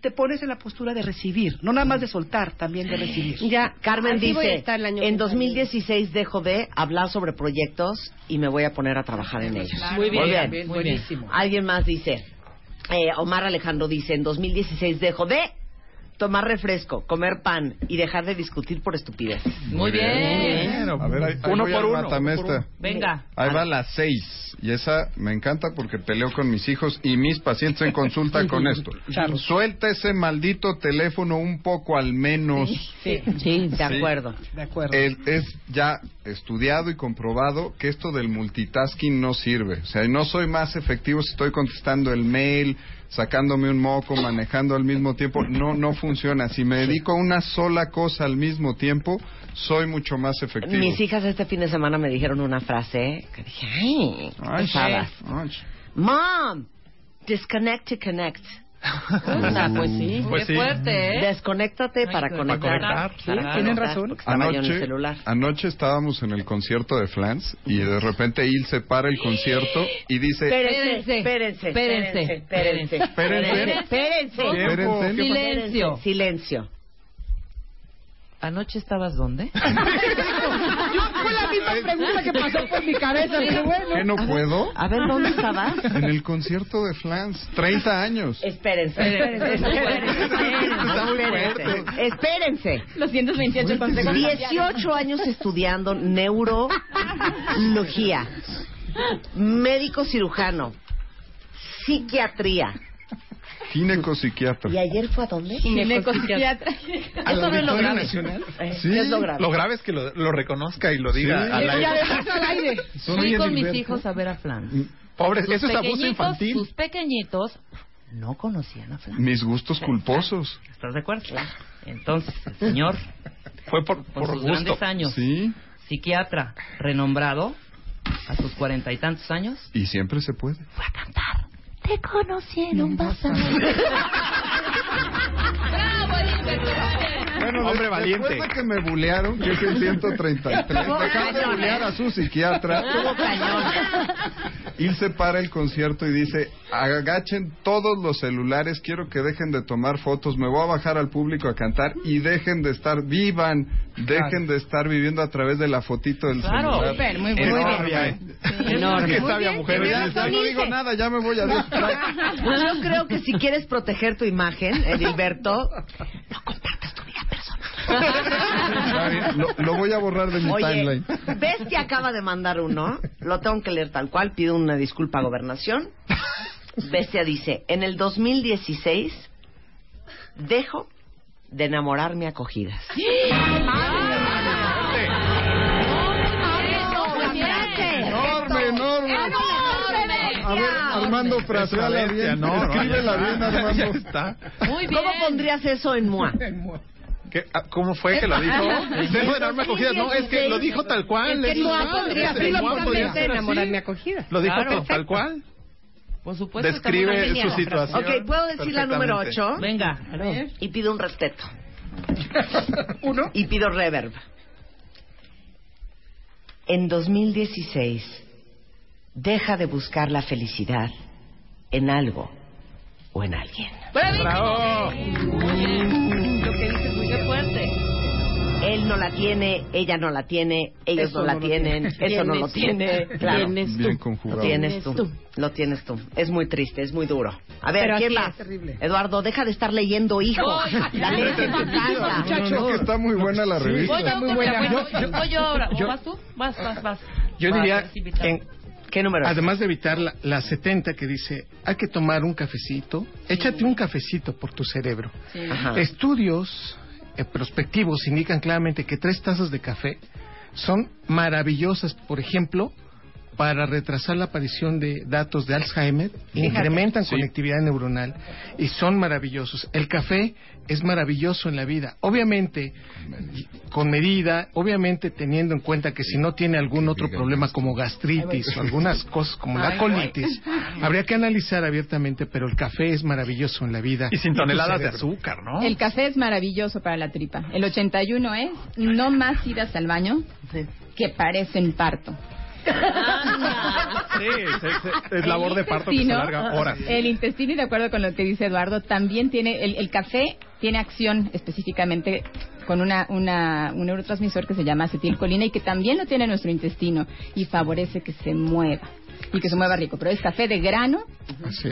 te pones en la postura de recibir, no nada más de soltar, también de recibir.
Ya,
Carmen
así
dice,
estar el año
en
que entra.
2016 dejo de hablar sobre proyectos y me voy a poner a trabajar en ellos.
Muy bien,
Muy bien.
bien. buenísimo.
Alguien más dice, eh, Omar Alejandro dice, en 2016 dejo de tomar refresco, comer pan y dejar de discutir por estupidez.
Muy bien.
A ver, ahí, ahí
Uno
voy
por uno,
matamesta.
uno por uno.
Venga.
Ahí va la seis. Y esa me encanta porque peleo con mis hijos y mis pacientes en consulta con esto. Suelta ese maldito teléfono un poco al menos.
Sí,
Sí,
de
Sí.
acuerdo.
De acuerdo.
El- es ya estudiado y comprobado que esto del multitasking no sirve. O sea, no soy más efectivo si estoy contestando el mail, sacándome un moco, manejando al mismo tiempo. No, no funciona. Si me dedico a una sola cosa al mismo tiempo, soy mucho más efectivo.
Mis hijas este fin de semana me dijeron una frase que dije, ay,
Ay, ay.
Mom, disconnect to connect.
Ah, pues sí.
Pues
Qué
sí.
fuerte, ¿eh?
Desconéctate para
Para
conectar.
conectar,
Sí,
claro.
Tienen razón.
Anoche, anoche estábamos en el concierto de Flans y de repente Il se para el concierto y dice...
Espérense, espérense,
Espérense.
espérense, espérense,
Espérense.
espérense.
Espérense.
Silencio.
Silencio.
¿Anoche estabas dónde?
Fue la misma pregunta que pasó por mi cabeza, pero bueno.
¿Qué no puedo?
A ver, ¿dónde estabas?
En el concierto de Flans, 30 años.
Espérense,
Espérense.
espérense, espérense, espérense.
Los 128 consejos.
18 años estudiando neurología, médico cirujano, psiquiatría.
Ginecopsiquiatra.
¿Y ayer fue a dónde?
Ginecopsiquiatra.
¿Al
Eso no es lo grave.
Nacional?
Eh,
Sí.
Es lo grave.
Lo grave es que lo, lo reconozca y lo diga
Sí.
al aire.
al aire.
Fui con mis hijos a ver a Flan.
Pobres,
Sus
eso es abuso
pequeñitos-
infantil.
Sus pequeñitos no conocían a Flan.
Mis gustos culposos.
¿Estás de acuerdo? Entonces, el señor,
Fue por,
con
por
sus
gusto.
grandes años,
Sí.
psiquiatra renombrado, a sus cuarenta y tantos años,
Y siempre se puede.
fue a cantar. Te conocí en un
Bueno, Bueno,
Hombre valiente.
Después de que me bulearon, que es el 133,
Estuvo
dejar de bulear
¿eh?
a su psiquiatra. Ilse para el concierto y dice, agachen todos los celulares, quiero que dejen de tomar fotos, me voy a bajar al público a cantar y dejen de estar, vivan, dejen de estar viviendo a través de la fotito del
Claro.
celular.
Súper, muy bien.
Enorme.
Enorme.
Qué
Muy
sabia
bien,
mujer. Ya,
bien,
ya no digo nada, ya me voy a distraer.
Pues yo creo que si quieres proteger tu imagen, Edilberto,
Está bien, Lo, lo voy a borrar de mi
Oye,
timeline.
Bestia acaba de mandar uno, lo tengo que leer tal cual, pido una disculpa a Gobernación. Bestia dice, en el 2016 dejo de enamorarme a cogidas.
Enorme, enorme. A ver, Armando, fraseala bien.
No, no,
Escríbela bien. Armando.
Ya está.
Muy bien.
¿Cómo pondrías eso en MOA?
¿Qué? Ah, ¿Cómo fue que lo dijo? Dejo de darme acogidas. No, es que lo dijo tal cual.
Es que podría
así.
enamorarme acogida.
Lo dijo
Claro.
tal- cual.
Por supuesto.
Describe su situación.
Ok, ¿puedo decir la número
perfectamente.
8?
Venga.
Y pido un respeto. Uno. Y pido reverb. En 2016, deja de buscar la felicidad en algo o en alguien.
Bravo.
Lo
Él no la tiene, ella no la tiene, ellos
Eso
no la
no lo
tienen,
tiene.
eso no lo tiene. Claro.
Tienes
Bien
tú.
Lo
conjugado.
tienes tú. Lo tienes tú. Es muy triste, es muy duro. A ver,
Pero
¿quién más? Eduardo, deja de estar leyendo hijo. La lees en tu casa.
No, no, no, que está muy buena la revista.
Voy yo,
muy buena.
yo,
Yo- yo-
voy yo ahora. ¿O
yo-
vas tú? Vas, vas, vas.
Yo
Vas,
diría, en-
¿Qué número? es?
además de evitar la, la 70 que dice, hay que tomar un cafecito, échate un cafecito por tu cerebro. Estudios prospectivos indican claramente que tres tazas de café son maravillosas, por ejemplo, para retrasar la aparición de datos de Alzheimer, incrementan conectividad neuronal y son maravillosos. El café es maravilloso en la vida. Obviamente, con medida, obviamente teniendo en cuenta que si no tiene algún otro problema como gastritis o algunas cosas como la colitis, habría que analizar abiertamente, pero el café es maravilloso en la vida.
Y sin toneladas de azúcar, ¿no?
El café es maravilloso para la tripa. El 81 es no más idas al baño que parecen parto.
Sí, es, labor de parto que se larga horas.
El intestino, y de acuerdo con lo que dice Eduardo, también tiene, el, el café tiene acción específicamente con una, una, un neurotransmisor que se llama acetilcolina y que también lo tiene nuestro intestino y favorece que se mueva y que se mueva rico. Pero es café de grano.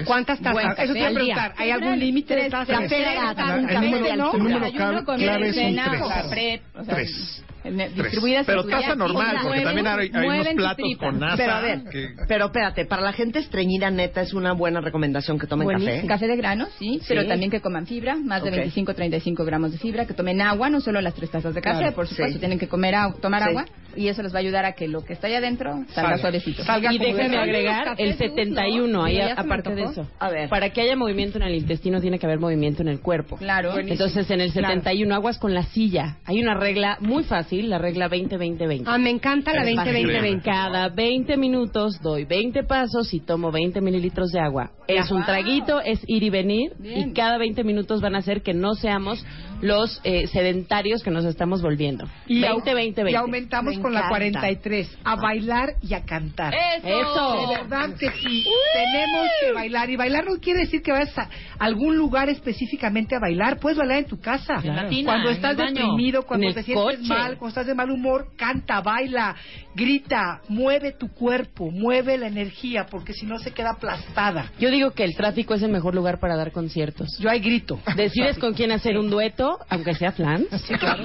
¿Cuántas tazas?
Bueno, ah,
Eso te voy a preguntar. ¿Hay algún límite de tazas?
Café de
grano.
El
número clave
es
un
3 distribuidas
Pero taza normal, porque también hay, hay unos platos con nasa.
Pero a ver,
que-
pero espérate, para la gente estreñida neta es una buena recomendación que tomen café.
Café de grano, sí, pero también que coman fibra, más de
Ok.
25 35 gramos de fibra, que tomen agua, no solo las tres tazas de café,
Claro,
por supuesto,
sí.
tienen que comer agua, tomar
Sí.
agua, y eso les va a ayudar a que lo que está ahí adentro salga
Salga.
suavecito.
Salga
Y
de-
agregar el
sucios.
71, ahí aparte de eso.
A ver.
Para que haya movimiento en el intestino tiene que haber movimiento en el cuerpo.
Claro.
Entonces en el 71 aguas con la silla. Hay una regla muy fácil, la regla 20-20-20.
Ah, me encanta la
Es fácil.
20-20-20.
Cada 20 minutos doy 20 pasos y tomo 20 mililitros de agua. Es un traguito, es ir y venir
Bien.
y cada 20 minutos van a hacer que no seamos los eh, sedentarios que nos estamos volviendo.
Y, au-
20-20-20.
y aumentamos
Me
con la
encanta.
43, a bailar y a cantar.
¡Eso!
Eso.
De verdad que sí, tenemos que bailar. Y bailar no quiere decir que vayas a algún lugar específicamente a bailar. Puedes bailar en tu casa. Cuando estás deprimido, cuando te sientes
coche.
mal, cuando estás de mal humor, canta, baila, grita, mueve tu cuerpo, mueve la energía, porque si no se queda aplastada.
Yo digo que el tráfico es el mejor lugar para dar conciertos.
Yo ahí grito.
Decides con quién hacer un dueto, aunque sea flans.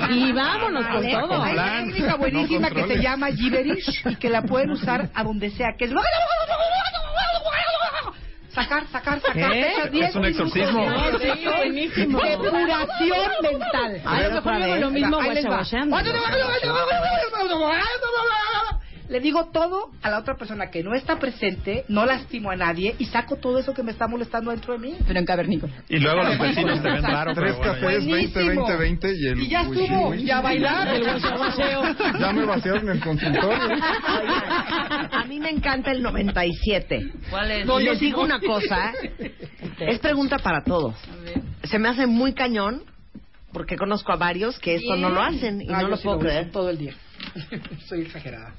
Y vámonos con
Vale.
todo.
Hay una técnica buenísima
No
que se llama gibberish y que la pueden usar a donde sea, que es sacar, sacar, sacar.
¿Eh? Es un exorcismo.
de-
Sí, buenísimo.
Depuración mental.
A lo mejor lo mismo
Ahí les va.
guachaguachando.
Le digo todo a la otra persona que no está presente, no lastimo a nadie y saco todo eso que me está molestando dentro de mí.
Pero en cavernícola.
Y luego los vecinos te ven raro.
Tres
bueno,
cafés, 20, 20, 20 y el...
Y ya estuvo, y a bailar.
El guachaguacheo.
Ya me vaciaron el consultorio.
A mí me encanta el 97.
¿Cuál es?
No, les digo una cosa, es pregunta para todos. Se me hace muy cañón porque conozco a varios que esto no lo hacen y
Ah,
no lo puedo creer.
todo el día. Soy exagerada.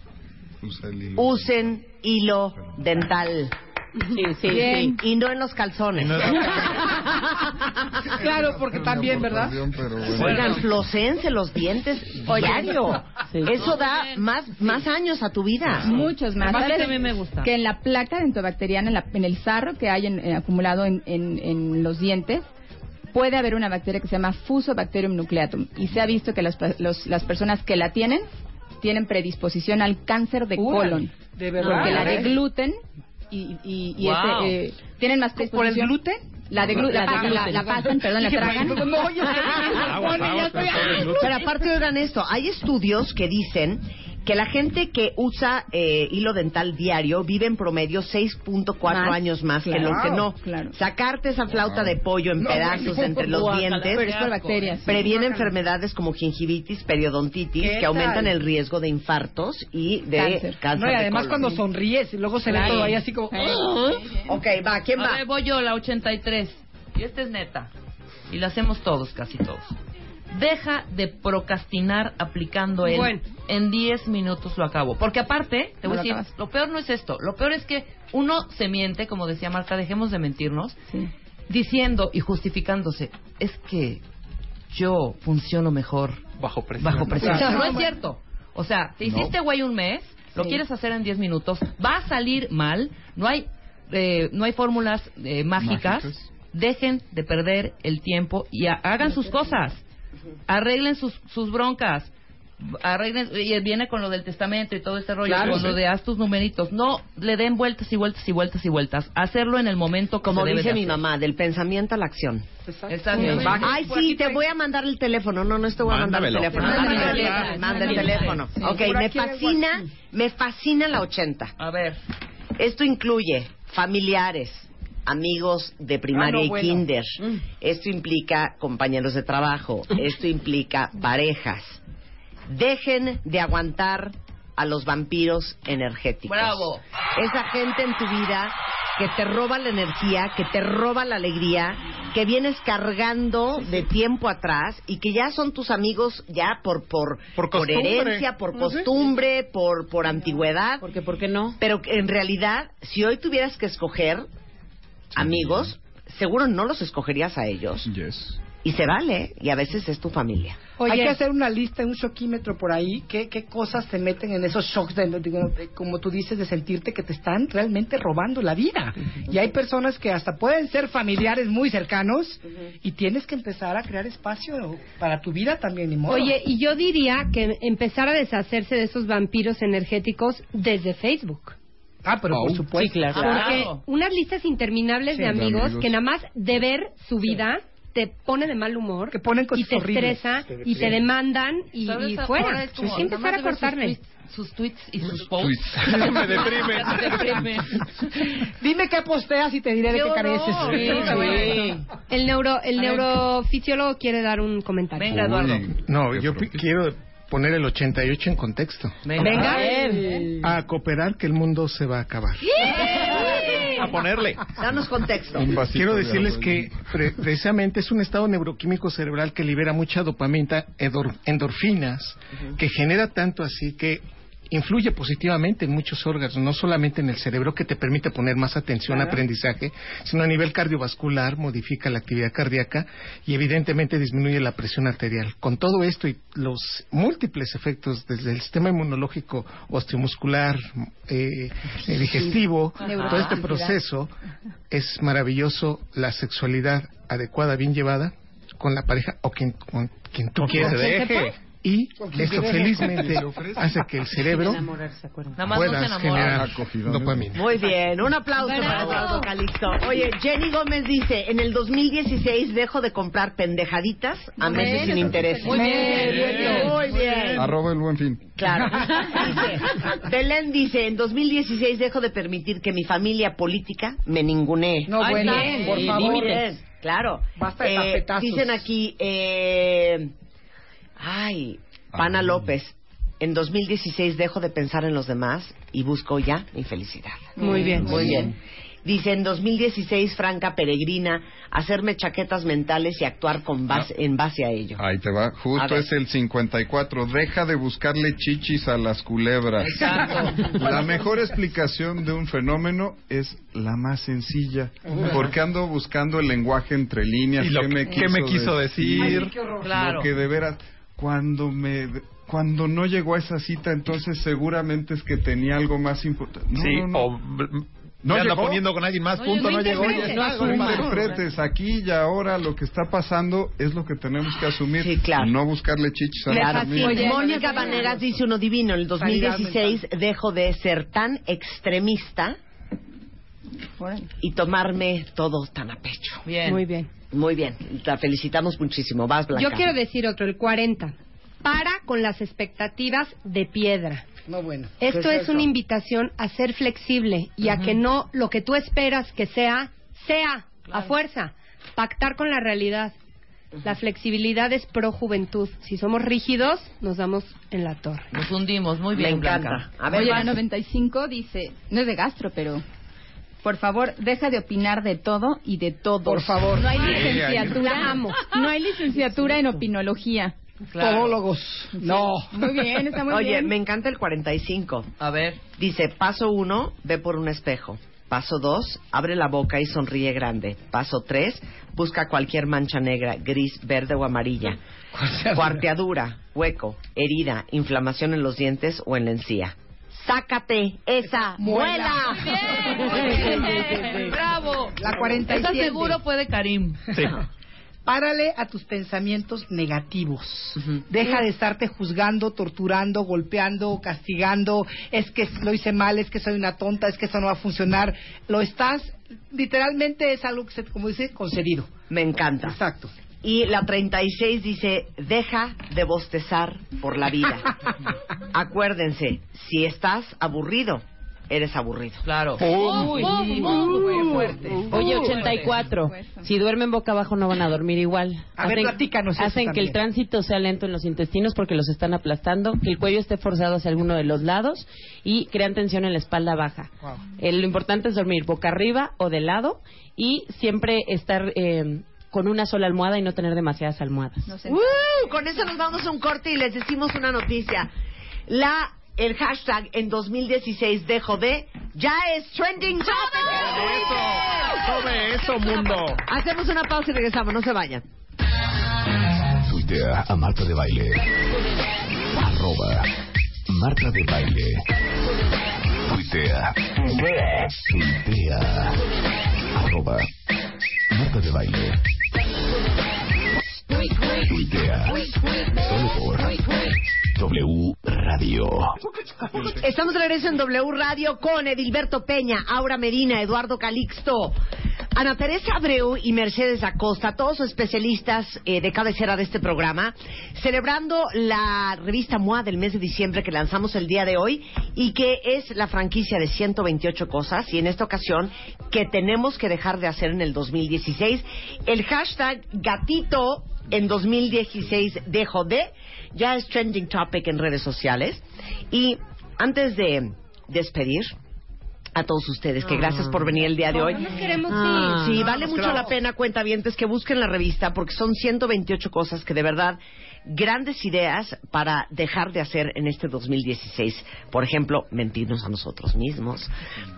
Usa el hilo.
Usen hilo dental.
Sí, sí,
Bien. Y no en los calzones.
Claro, porque también, ¿verdad?
Pero bueno.
Oigan, flosense los dientes diario. Eso da más, más años a tu vida.
Muchos más.
Aparte,
¿Sabes
a mí me gusta.
Que en la placa dentobacteriana, en, la- en el sarro que hay en- acumulado en, en- en los dientes, puede haber una bacteria que se llama Fusobacterium nucleatum. Y se ha visto que las, pa- los- las personas que la tienen tienen predisposición al cáncer de
Órale,
colon.
¿de verdad?
Porque la de gluten y, y, y
Wow.
ese, eh, tienen más
¿Por el gluten?
La de gluten, la,
La de
pa- la-
gluten.
la pasan, perdón, la tragan.
no, yo-
gluten.
Pero aparte, oigan esto, hay estudios que dicen que la gente que usa eh, hilo dental diario vive en promedio 6.4
Más,
años más que
claro.
los que no.
Claro.
Sacarte esa flauta de pollo en
No,
pedazos
no,
entre los dientes
Pero sí.
previene enfermedades como gingivitis, periodontitis,
¿Qué
que aumentan
tal?
el riesgo de infartos y de
Cáncer.
cáncer.
No, y
de
además
colon.
cuando sonríes y luego se ve todo ahí así como...
Ok, va, ¿quién
A
va?
ver, voy yo, la 83. Y esta es neta. Y la hacemos todos, casi todos. Deja de procrastinar aplicando el
Bueno.
en 10 minutos lo acabo. Porque aparte, te
No
voy
lo
a decir,
acabas.
lo peor no es esto. Lo peor es que uno se miente, como decía Marta, dejemos de mentirnos,
Sí.
diciendo y justificándose, es que yo funciono mejor
Bajo presión.
bajo presión.
Claro.
No es cierto. O sea, te hiciste güey un mes, lo
Sí.
quieres hacer en 10 minutos, va a salir mal, no hay eh, no hay fórmulas eh, mágicas. Dejen de perder el tiempo y ha- hagan sus cosas. Arreglen sus, sus broncas. Arreglen, y viene con lo del testamento y todo este rollo,
Claro,
con
sí.
lo de haz tus numeritos. No le den vueltas y vueltas y vueltas y vueltas. Hacerlo en el momento
Como
se debe
dice
de
mi
hacer.
mamá, del pensamiento a la acción.
Exactamente.
Ay, sí, te voy a mandar el teléfono. No, no te voy a mandar el teléfono. Manda
el
el
teléfono.
Ok, me fascina, me fascina la 80.
A ver.
Esto incluye familiares, amigos de primaria
Ah, no,
y kinder. Esto implica compañeros de trabajo. Esto implica parejas. Dejen de aguantar a los vampiros energéticos.
Bravo.
Esa gente en tu vida que te roba la energía, que te roba la alegría, que vienes cargando de tiempo atrás y que ya son tus amigos ya por por,
Por costumbre.
herencia, por costumbre, por por antigüedad.
Porque, ¿por qué no?
Pero que en realidad, si hoy tuvieras que escoger amigos, seguro no los escogerías a ellos.
Yes.
Y se vale, y a veces es tu familia.
Hay que hacer una lista, un choquímetro por ahí. ¿Qué, qué cosas te meten en esos shocks, de- como tú dices, de sentirte que te están realmente robando la vida? Y hay personas que hasta pueden ser familiares muy cercanos y tienes que empezar a crear espacio para tu vida también, ni modo.
Oye, y yo diría que empezar a deshacerse de esos vampiros energéticos desde Facebook.
Ah, pero por supuesto.
sí, claro.
Porque
Claro.
unas listas interminables
Sí,
de,
de
amigos que nada más de ver su vida te pone de mal humor
Que ponen cosas
y te
horribles.
estresa
Te
y te demandan y, y fuera.
es como,
que empezar a
ver sus tweets- y sus posts.
Me deprime.
Me deprime.
Dime qué posteas y te diré de
¡Qué
careces.
Sí, sí.
El neuro el neurofisiólogo quiere dar un comentario.
Venga, Eduardo.
Uy,
No, yo quiero poner el 88 en contexto.
Venga.
A cooperar que el mundo se va a acabar.
A ponerle.
Danos contexto.
Quiero
de
decirles que pre- precisamente es un estado neuroquímico cerebral que libera mucha dopamina, endorfinas, que genera tanto así que influye positivamente en muchos órganos, no solamente en el cerebro que te permite poner más atención, aprendizaje, sino a nivel cardiovascular, modifica la actividad cardíaca y evidentemente disminuye la presión arterial. Con todo esto y los múltiples efectos desde el sistema inmunológico, osteomuscular, eh, eh, digestivo, todo este proceso es maravilloso la sexualidad adecuada, bien llevada con la pareja o quien, con quien tú quieras. Y esto felizmente hace que el cerebro
Enamorarse, acuerdan.
Nada más no se
pueda
enamora.
generar dopamina.
Muy bien, un aplauso para Eduardo Calixto. Oye, Jenny Gómez dice, en el 2016 dejo de comprar pendejaditas a meses sin interés.
Muy bien.
Muy bien.
Arroba el buen fin.
Claro. Dice, Belén dice, en 2016 dejo de permitir que mi familia política me ningunee.
No, bueno, por favor.
muy bien, claro.
Basta de
Eh, dicen aquí, eh, ay, Pana
Ay.
López, en 2016 dejo de pensar en los demás y busco ya mi felicidad.
Muy bien.
Muy bien. Dice, en 2016, Franca Peregrina, hacerme chaquetas mentales y actuar con base, en base a ello.
Ahí te va. Justo es el 54. Deja de buscarle chichis a las culebras.
Exacto.
La mejor explicación de un fenómeno es la más sencilla. Porque ando buscando el lenguaje entre líneas.
Y lo
¿Qué
que-
me
qué me quiso decir?
Ay,
qué horror.
Claro.
Lo que de veras, cuando me... Cuando no llegó a esa cita, entonces seguramente es que tenía algo más importante. No,
sí,
no, no.
o
No
anda poniendo con alguien más,
No
punto, no llegó.
No interpretes aquí y ahora lo que está pasando es lo que tenemos que asumir.
Sí, claro.
No buscarle chichis a la familia.
Mónica Vanegas dice uno divino. En el 2016 dejo de ser tan extremista y tomarme todo tan a pecho.
Bien.
Muy bien.
Muy bien. La felicitamos muchísimo. Vas, Blanca.
Yo quiero decir otro, el 40. Para con las expectativas de piedra.
No, bueno.
Esto
¿Qué
es,
eso?
una invitación a ser flexible y a que no lo que tú esperas que sea, sea a fuerza. Pactar con la realidad. La flexibilidad es pro juventud. Si somos rígidos, nos damos en la torre.
Nos hundimos. Muy bien,
Me encanta.
Blanca.
A ver, Oye, la 95 dice, no es de gastro, pero por favor, deja de opinar de todo y de todo.
Por favor.
No hay licenciatura, amo. No hay licenciatura en opinología.
Todólogos. No.
Muy bien, está muy
Oye,
bien.
me encanta el 45.
A ver.
Dice, paso uno, ve por un espejo. Paso dos, abre la boca y sonríe grande. Paso tres, busca cualquier mancha negra, gris, verde o amarilla. Cuarteadura, hueco, herida, inflamación en los dientes o en la encía. Sácate esa muela.
Bravo.
La 47.
¿Estás seguro fue de Karim?
Sí.
Párale a tus pensamientos negativos. Deja de estarte juzgando, torturando, golpeando, castigando. Es que lo hice mal, es que soy una tonta, es que eso no va a funcionar. Lo estás, literalmente es algo que se, como dice, concedido.
Me encanta.
Exacto.
Y la 36 dice, deja de bostezar por la vida. Acuérdense, si estás aburrido, eres aburrido.
Claro.
Uy.
muy fuerte.
Oye, 84. Si duermen boca abajo no van a dormir igual.
A ver, platícanos eso
Hacen que el tránsito sea lento en los intestinos porque los están aplastando, que el cuello esté forzado hacia alguno de los lados y crean tensión en la espalda baja. Eh, lo importante es dormir boca arriba o de lado y siempre estar eh, con una sola almohada y no tener demasiadas almohadas.
¡Uh! Con eso nos vamos a un corte y les decimos una noticia. La el hashtag en 2016 dejo de ya es trending topic.
Tome eso, mundo.
Hacemos una pausa y regresamos, no se vayan.
Tuitea a Marta de Baile. Arroba Marta de Baile. Tuitea. Tuitea. Arroba Marta de Baile. Solo por W Radio.
Estamos de regreso en W Radio con Edilberto Peña, Aura Medina, Eduardo Calixto, Ana Teresa Abreu y Mercedes Acosta, todos especialistas eh, de cabecera de este programa, celebrando la revista MOA del mes de diciembre que lanzamos el día de hoy y que es la franquicia de 128 cosas y en esta ocasión que tenemos que dejar de hacer en el 2016. El hashtag gatito en 2016 dejo de ya es trending topic en redes sociales y antes de despedir a todos ustedes, que gracias por venir el día de hoy.
Nos queremos
Ah,
ir.
sí, vale mucho la pena, cuentavientes, que busquen la revista porque son 128 cosas que de verdad grandes ideas para dejar de hacer en este 2016. Por ejemplo, mentirnos a nosotros mismos.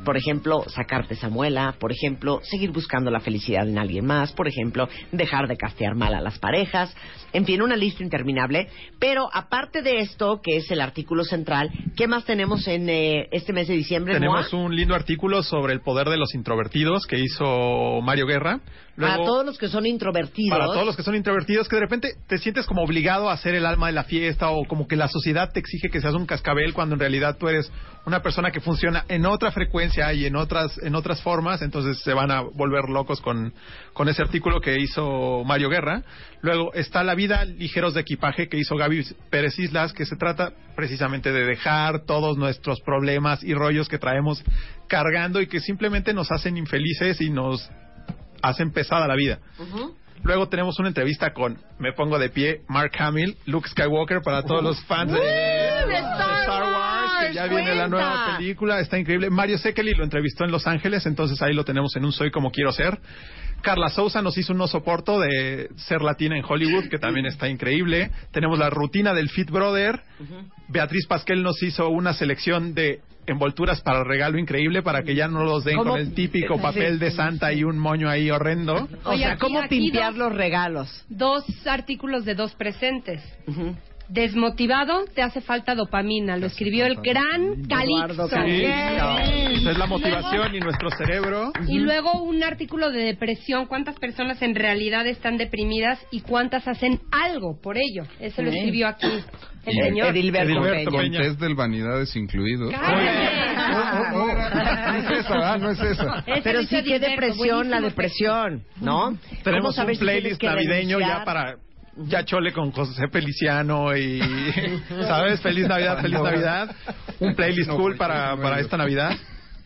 Por ejemplo, sacarte esa muela. Por ejemplo, seguir buscando la felicidad en alguien más. Por ejemplo, dejar de castear mal a las parejas. En fin, una lista interminable. Pero aparte de esto, que es el artículo central, ¿qué más tenemos en eh, este mes de diciembre?
Tenemos
Moa?
un lindo artículo sobre el poder de los introvertidos que hizo Mario Guerra.
Para todos los que son introvertidos.
Para todos los que son introvertidos, que de repente te sientes como obligado a ser el alma de la fiesta o como que la sociedad te exige que seas un cascabel cuando en realidad tú eres una persona que funciona en otra frecuencia y en otras en otras formas, entonces se van a volver locos con, con ese artículo que hizo Mario Guerra. Luego está La vida ligeros de equipaje que hizo Gaby Pérez Islas, que se trata precisamente de dejar todos nuestros problemas y rollos que traemos cargando y que simplemente nos hacen infelices y nos hacen pesada la vida. Luego tenemos una entrevista con, me pongo de pie, Mark Hamill, Luke Skywalker para todos los fans de, de Star Wars. que ya viene la nueva película, está increíble. Mario Sekeli lo entrevistó en Los Ángeles, entonces ahí lo tenemos en un Soy como quiero ser. Carla Sousa nos hizo un oso porto de ser latina en Hollywood, que también está increíble. Tenemos la rutina del Fit Brother. Beatriz Pasquel nos hizo una selección de envolturas para el regalo increíble para que ya no los den
¿Cómo?
con el típico papel de Santa y un moño ahí horrendo.
O sea,
aquí-
¿cómo
aquí
pimpear
dos-
los regalos?
Dos artículos de dos presentes. Desmotivado, te hace falta dopamina. Lo escribió el gran Calixto.
Sí. Esa es la motivación y nuestro cerebro.
Y luego un artículo de depresión. ¿Cuántas personas en realidad están deprimidas y cuántas hacen algo por ello? Eso lo escribió aquí el
Y-
señor.
Con test del vanidades incluido.
Ah,
No es esa. No es esa.
Pero sí, qué depresión, la depresión, ¿no? ¿Cómo
Tenemos un playlist
que
navideño ya para ya chole con José Feliciano y sabes feliz navidad feliz navidad un playlist cool para para esta navidad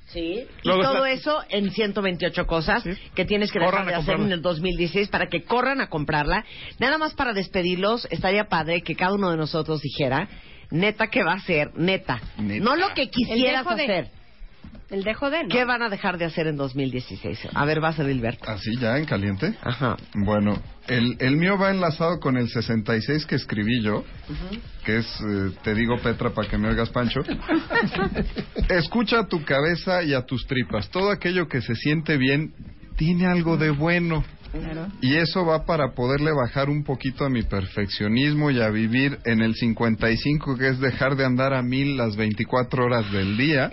Sí. Y
Luego
todo
está-
eso en 128 cosas que tienes que dejar
Corran a
de hacer en el 2016 para que corran a comprarla. Nada más para despedirlos, estaría padre que cada uno de nosotros dijera, neta, ¿qué va a hacer? Neta.
Neta.
No lo que quisieras
de-
hacer.
El dejo de, ¿no?
¿Qué van a dejar de hacer en 2016? A ver, vas a Dilberto.
¿Así ya en caliente?
Ajá.
Bueno, el, el mío va enlazado con el 66 que escribí yo, que es, eh, te digo Petra para que me oigas Pancho. Escucha a tu cabeza y a tus tripas. Todo aquello que se siente bien tiene algo de bueno. Y eso va para poderle bajar un poquito a mi perfeccionismo y a vivir en el 55, que es dejar de andar a mil las 24 horas del día.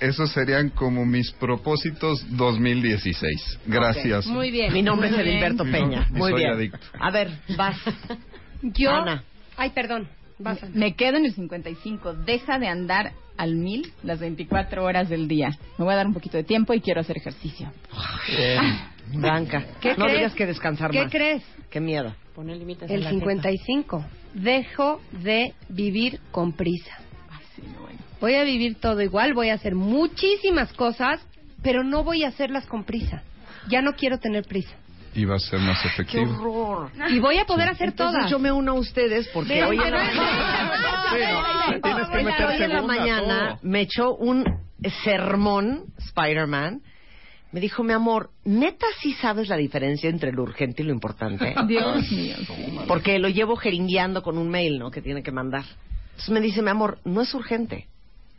Esos serían como mis propósitos 2016. Gracias.
Muy bien.
Mi nombre
Muy
es
bien.
Edilberto Peña. Muy
soy
bien.
adicto.
A ver, vas.
Yo,
Ana.
Ay, perdón. Vas a-
Me quedo en el 55. Deja de andar al mil las 24 horas del día. Me voy a dar un poquito de tiempo y quiero hacer ejercicio.
Blanca.
¿Qué
no
crees?
digas que descansar
¿Qué
más.
crees?
Qué miedo.
Poner límites
El 55. Dejo de vivir con prisa. Voy a vivir todo igual, voy a hacer muchísimas cosas, pero no voy a hacerlas con prisa. Ya no quiero tener prisa.
Y va a ser más
Qué
efectivo.
horror.
Y voy a poder hacer
Entonces
todas.
yo me uno a ustedes porque hoy en la, mañana me echó un sermón Spider-Man. Me dijo, mi amor, ¿neta sí sabes la diferencia entre lo urgente y lo importante?
Dios mío.
Porque lo llevo jeringueando con un mail, ¿no? Que tiene que mandar. Entonces me dice, mi amor, no es urgente.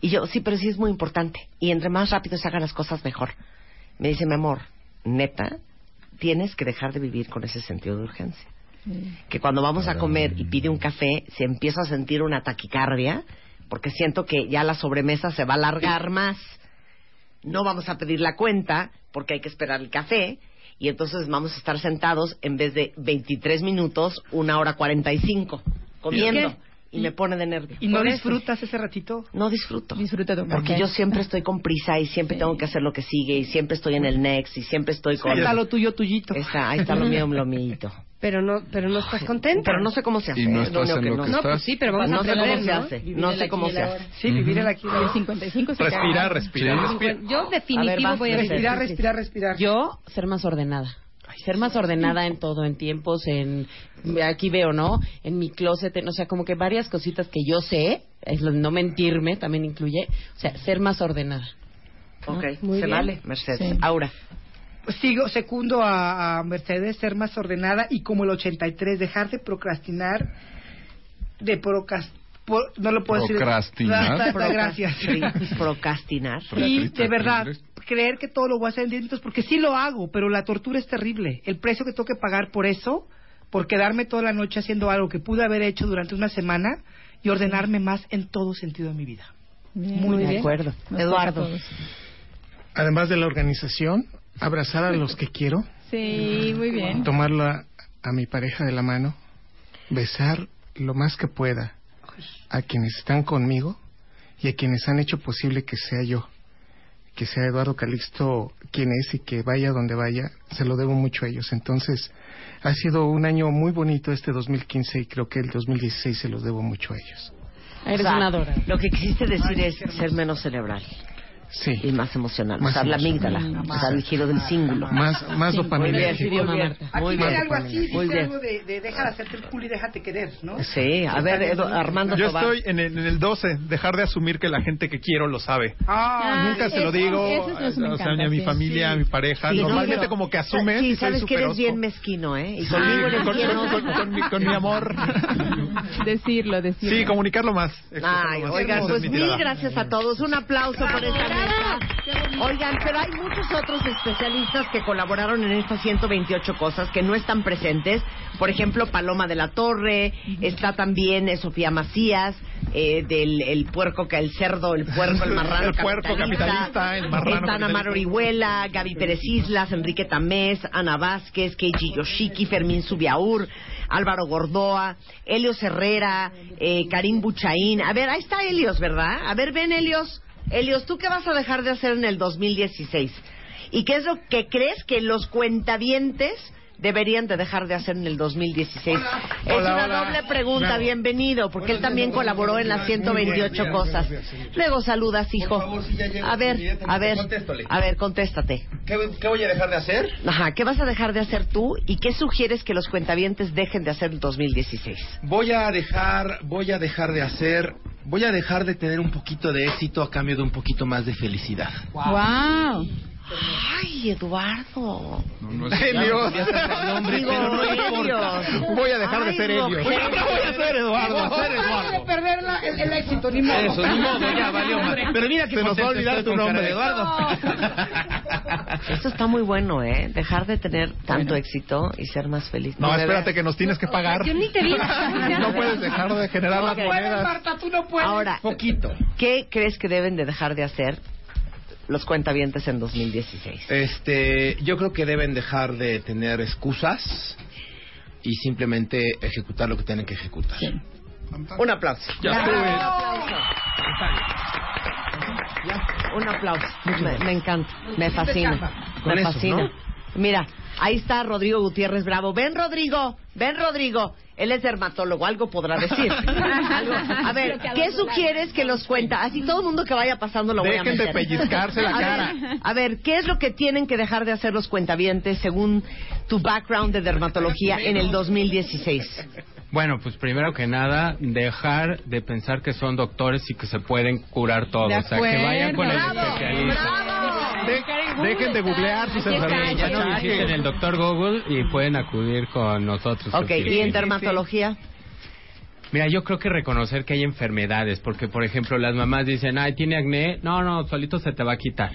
Y yo, sí, pero sí es muy importante. Y entre más rápido se hagan las cosas, mejor. Me dice, mi amor, neta, tienes que dejar de vivir con ese sentido de urgencia. Que cuando vamos a comer y pide un café, se empieza a sentir una taquicardia, porque siento que ya la sobremesa se va a alargar más. No vamos a pedir la cuenta, porque hay que esperar el café, y entonces vamos a estar sentados en vez de 23 minutos, una hora 45, comiendo.
¿Qué?
Y me pone de nervio.
¿Y no
eso.
disfrutas ese ratito?
No disfruto.
Disfruta tu
Porque yo siempre estoy con prisa y siempre tengo que hacer lo que sigue y siempre estoy en el next y siempre estoy con...
Ahí está lo tuyo, tuyito.
Está- ahí está lo mío, lo míito.
Pero no, pero no estás contenta.
Pero no sé cómo se hace.
Y no
lo
estás en
que
lo
no.
que
No,
estás.
pues sí, pero vamos
no
a
sé cómo
aprender,
se
¿no?
hace.
Vivir
No sé cómo
y
se hace.
Sí, vivir el aquí. y el
Y el
ahora.
55 se
respirar
acaba.
respirar
Yo
A ver,
definitivo voy a.
Respirar, respirar, respirar.
Yo, ser más ordenada. Ser más ordenada en todo, en tiempos, en... Aquí veo, ¿no? En mi closet, en- o sea, como que varias cositas que yo sé, es lo de no mentirme también incluye, o sea, ser más ordenada.
Ok,
Muy
se
bien.
vale, Mercedes.
Sí.
Aura.
Sigo, secundo a, a Mercedes, ser más ordenada y como el 83, dejar de procrastinar, de procas, por- no lo puedo
Procrastinar.
decir. Ra- ra- Gracias.
Procrasti- Procrastinar.
Y de verdad, creer que todo lo voy a hacer en 10 minutos, porque sí lo hago, pero la tortura es terrible. El precio que tengo que pagar por eso, por quedarme toda la noche haciendo algo que pude haber hecho durante una semana y ordenarme más en todo sentido de mi vida.
Muy
De acuerdo.
Nos
Eduardo.
Además de la organización, abrazar a los que quiero,
Sí, muy bien.
tomarla a mi pareja de la mano, besar lo más que pueda a quienes están conmigo y a quienes han hecho posible que sea yo, que sea Eduardo Calixto quien es y que vaya donde vaya, se lo debo mucho a ellos. Entonces, ha sido un año muy bonito este 2015 y creo que el 2016 se los debo mucho a ellos.
Eres
O sea,
una.
Lo que quisiste decir es ser menos cerebral.
Sí.
y más emocional.
Más
usar la
emocional.
amígdala, usar el giro del cíngulo.
Más, más
Sí,
dopaminérgico.
Muy bien, muy bien.
Aquí dice algo así, dice
Muy bien.
algo de, de deja de hacerte el culo y déjate querer, ¿no?
Sí, a ver, Edu- Armando
Yo estoy en el, en el 12, dejar de asumir que la gente que quiero lo sabe.
Ah,
Nunca se lo
eso-
digo,
eso
o sea,
encanta,
ni a mi
sí.
familia, a mi pareja.
Sí, no,
Normalmente
pero-
como que asumes
Sí, sabes que eres bien mezquino, ¿eh? Y conmigo eres
con,
bien
mi, con mi amor.
Decirlo, decirlo.
Sí, comunicarlo más.
Ay, oigan, pues
es mi
mil gracias a todos. Un aplauso por esta. Oigan, pero hay muchos otros especialistas que colaboraron en estas 128 cosas que no están presentes. Por ejemplo, Paloma de la Torre, está también eh, Sofía Macías, eh, del el puerco, que el cerdo, el puerco, el marrano
El puerco capitalista, el marrano
Está Ana Mar
capitalista.
Orihuela, Gaby Pérez Islas, Enrique Tamés, Ana Vázquez, Keiji Yoshiki, Fermín Subiaur, Álvaro Gordoa, Helios Herrera, eh, Karim Buchaín. A ver, ahí está Helios, ¿verdad? A ver, ven Helios. Helios, ¿tú qué vas a dejar de hacer en el 2016? ¿Y qué es lo que crees que los cuentavientes deberían de dejar de hacer en el 2016? es
Hola,
una
hola.
doble pregunta,
Bravo.
bienvenido, porque él también colaboró en las 128 cosas. Luego saludas, hijo. A ver, a ver, a ver, contéstate.
¿Qué, qué voy a dejar de hacer?
Ajá, ¿qué vas a dejar de hacer tú y qué sugieres que los cuentavientes dejen de hacer en 2016?
Voy a dejar, voy a dejar de hacer, voy a dejar de tener un poquito de éxito a cambio de un poquito más de felicidad.
Ay, Eduardo.
Helios.
Digo, Helios.
Voy a dejar de
Ay,
ser
no,
Helios.
pero-
¿Qué voy a hacer, Eduardo? A ser
Acaba de
Eduardo.
perder la- el, el éxito, ni modo.
Eso, ni modo, ya valió más. Pero mira que
Se nos va a olvidar tu nombre.
Esto está muy bueno, ¿eh? Dejar de tener tanto éxito y ser más feliz.
No,
de
espérate que nos tienes que pagar.
Yo ni te vi.
No puedes dejar de generar las
Ok.
monedas.
Marta, tú no puedes.
Ahora,
Poquito.
¿qué crees que deben de dejar de hacer los cuentavientes en 2016?
Este, yo creo que deben dejar de tener excusas y simplemente ejecutar lo que tienen que ejecutar.
Un aplauso.
Ya
Un aplauso. Un aplauso. Me, me encanta. Me fascina. Me fascina. Mira, ahí está Rodrigo Gutiérrez Bravo. Ven, Rodrigo. Ven, Rodrigo. Él es dermatólogo, algo podrá decir. Algo. A ver, ¿qué sugieres que los cuenta? Así todo el mundo que vaya pasando lo voy a
Dejen de
meter.
pellizcarse la
A ver,
cara.
a ver, ¿qué es lo que tienen que dejar de hacer los cuentavientes según tu background de dermatología en el 2016?
Bueno, pues primero que nada, dejar de pensar que son doctores y que se pueden curar todo.
De
o sea, que vayan con el especialista.
De- dejen de googlear sus enfermedades.
ya no visiten el doctor Google y pueden acudir con nosotros.
Ok, ¿y en dermatología?
Mira, yo creo que reconocer que hay enfermedades, porque por ejemplo las mamás dicen, ay, tiene acné, no, no, solito se te va a quitar.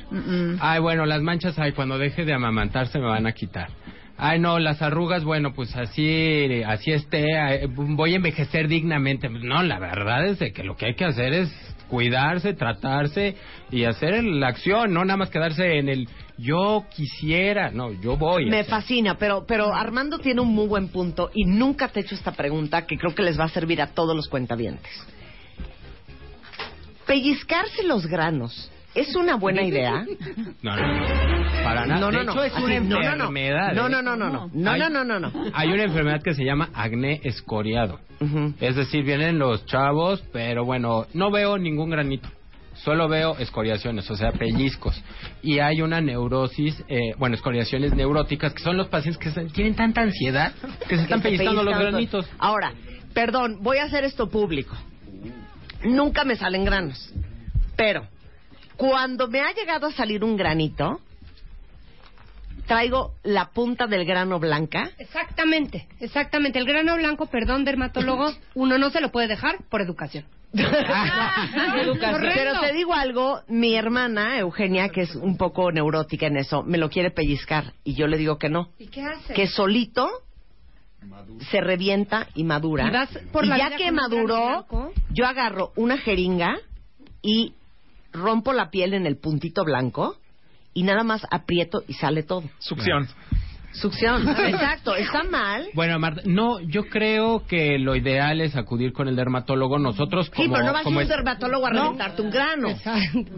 Ay, bueno, las manchas, ay, cuando deje de amamantar se me van a quitar. Ay, no, las arrugas, bueno, pues así, así esté, voy a envejecer dignamente. No, la verdad es de que lo que hay que hacer es cuidarse, tratarse y hacer la acción, no nada más quedarse en el yo quisiera, no, yo voy.
Me fascina, pero, pero Armando tiene un muy buen punto y nunca te he hecho esta pregunta que creo que les va a servir a todos los cuentavientes. Pellizcarse los granos, ¿es una buena idea?
No, no, no, para nada.
No, no,
de
no.
hecho, es una
no, no, no.
enfermedad.
No,
¿eh?
no, no, no, no. No,
Hay-
no, no, no, no.
Hay una enfermedad que se llama acné escoriado. Es decir, vienen los chavos, pero bueno, no veo ningún granito. Solo veo escoriaciones, o sea, pellizcos. Y hay una neurosis, eh, bueno, escoriaciones neuróticas, que son los pacientes que se- tienen tanta ansiedad que se están
Que se
pellizcando los granitos.
Ahora, perdón, voy a hacer esto público. Nunca me salen granos. Pero, cuando me ha llegado a salir un granito, traigo la punta del grano blanca.
Exactamente, exactamente. El grano blanco, perdón, dermatólogo, uno no se lo puede dejar por educación.
Pero te digo algo, mi hermana Eugenia, que es un poco neurótica en eso, me lo quiere pellizcar y yo le digo que no,
¿Y qué hace?
que solito se revienta y madura.
Y vas por
Y
la
ya que maduró, yo agarro una jeringa y rompo la piel en el puntito blanco y nada más aprieto y sale todo.
Succión.
Succión, exacto. ¿Está mal?
Bueno, Marta, no, yo creo que lo ideal es acudir con el dermatólogo. Nosotros como...
sí, pero no vas a
como
un
es-
dermatólogo a
No.
reventarte un grano.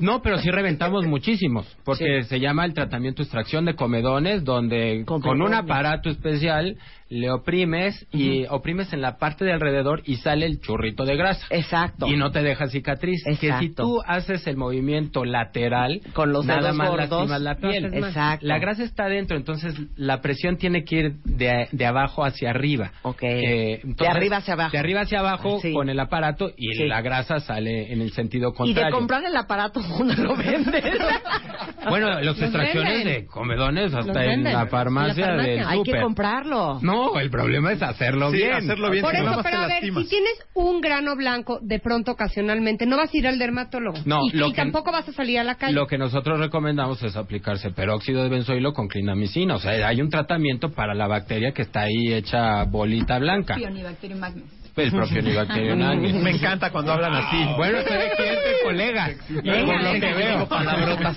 No, pero sí reventamos muchísimos, porque se llama el tratamiento extracción de comedones, donde con un aparato especial le oprimes y oprimes en la parte de alrededor y sale el churrito de grasa.
Exacto.
Y no te deja cicatriz. Que si
Exacto.
tú haces el movimiento lateral,
Con los
nada
dedos
más
gordos,
lastimas la piel.
Exacto.
La grasa está adentro, entonces la presión tiene que ir de, de abajo hacia arriba. Eh, entonces,
De arriba hacia abajo.
De arriba hacia abajo
Sí.
con el aparato y
Sí.
la grasa sale en el sentido
Y de
contrario.
comprar el aparato, ¿dónde lo vendes?
Bueno, las
Los
extracciones
venden.
de comedones hasta en la farmacia,
En la farmacia.
del
Hay que comprarlo.
No, el problema es hacerlo
Sí,
bien.
hacerlo bien,
Por
si no,
eso,
más
pero a ver,
lastimas.
si tienes un grano blanco de pronto ocasionalmente, no vas a ir al dermatólogo.
No,
y,
lo
y
que-
tampoco vas a salir a la calle.
Lo que nosotros recomendamos es aplicarse peróxido de benzoilo con clindamicina. O sea, hay un tratamiento para la bacteria que está ahí hecha bolita blanca.
Pionibacterium magnus.
El propionibacterium agnes.
Me encanta cuando hablan así.
Bueno, soy cliente, colega. Por lo que veo.
Palabrotas.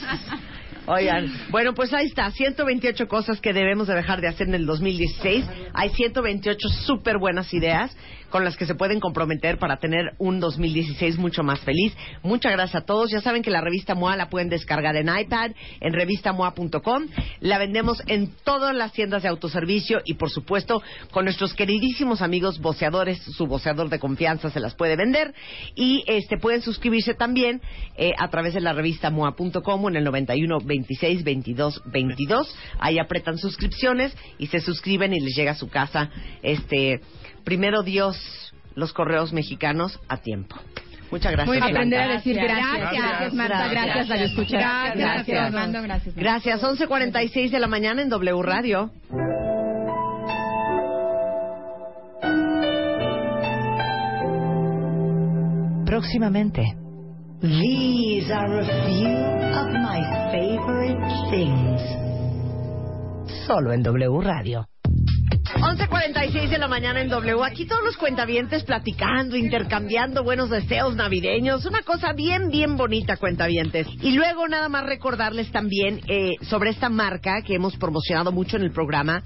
Oigan, bueno, pues ahí está, 128 cosas que debemos de dejar de hacer en el 2016. Hay 128 súper buenas ideas con las que se pueden comprometer para tener un 2016 mucho más feliz. Muchas gracias a todos. Ya saben que la revista MOA la pueden descargar en iPad, en revistamoa.com. La vendemos en todas las tiendas de autoservicio y, por supuesto, con nuestros queridísimos amigos voceadores. Su voceador de confianza se las puede vender. Y este pueden suscribirse también eh, a través de la revista moa.com en el 91 26 22 22. Ahí apretan suscripciones y se suscriben y les llega a su casa este primero Dios los correos mexicanos a tiempo. Muchas gracias.
Muy bien. Aprender a decir gracias. Gracias, Marta. Gracias, Radio Escucha.
Gracias,
Gracias, Armando. Gracias.
Gracias. 11.46 de la mañana en W Radio.
Próximamente. These are a few of my favorite things. Solo en W Radio.
11.46 de la mañana en W. Aquí todos los cuentavientes platicando, intercambiando buenos deseos navideños. Una cosa bien, bien bonita, cuentavientes. Y luego nada más recordarles también eh, sobre esta marca que hemos promocionado mucho en el programa,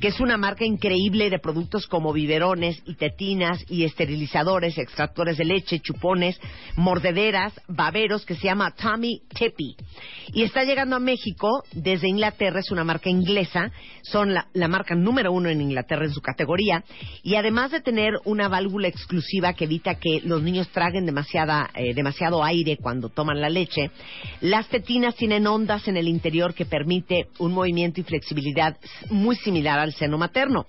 que es una marca increíble de productos como biberones y tetinas y esterilizadores, extractores de leche, chupones, mordederas, baberos, que se llama Tommy Tippy. Y está llegando a México desde Inglaterra, es una marca inglesa, son la, la marca número uno en Inglaterra en su categoría, y además de tener una válvula exclusiva que evita que los niños traguen demasiada, eh, demasiado aire cuando toman la leche, las tetinas tienen ondas en el interior que permite un movimiento y flexibilidad muy similar al seno materno.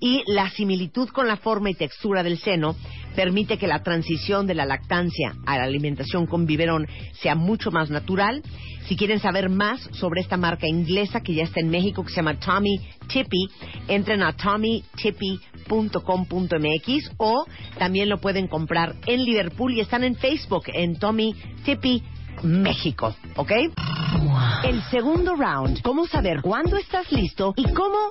Y la similitud con la forma y textura del seno permite que la transición de la lactancia a la alimentación con biberón sea mucho más natural. Si quieren saber más sobre esta marca inglesa que ya está en México, que se llama Tommy Tippy, entren a tommytippy.com.mx o también lo pueden comprar en Liverpool y están en Facebook en Tommy Tippy México, ¿ok? El segundo round, cómo saber cuándo estás listo y cómo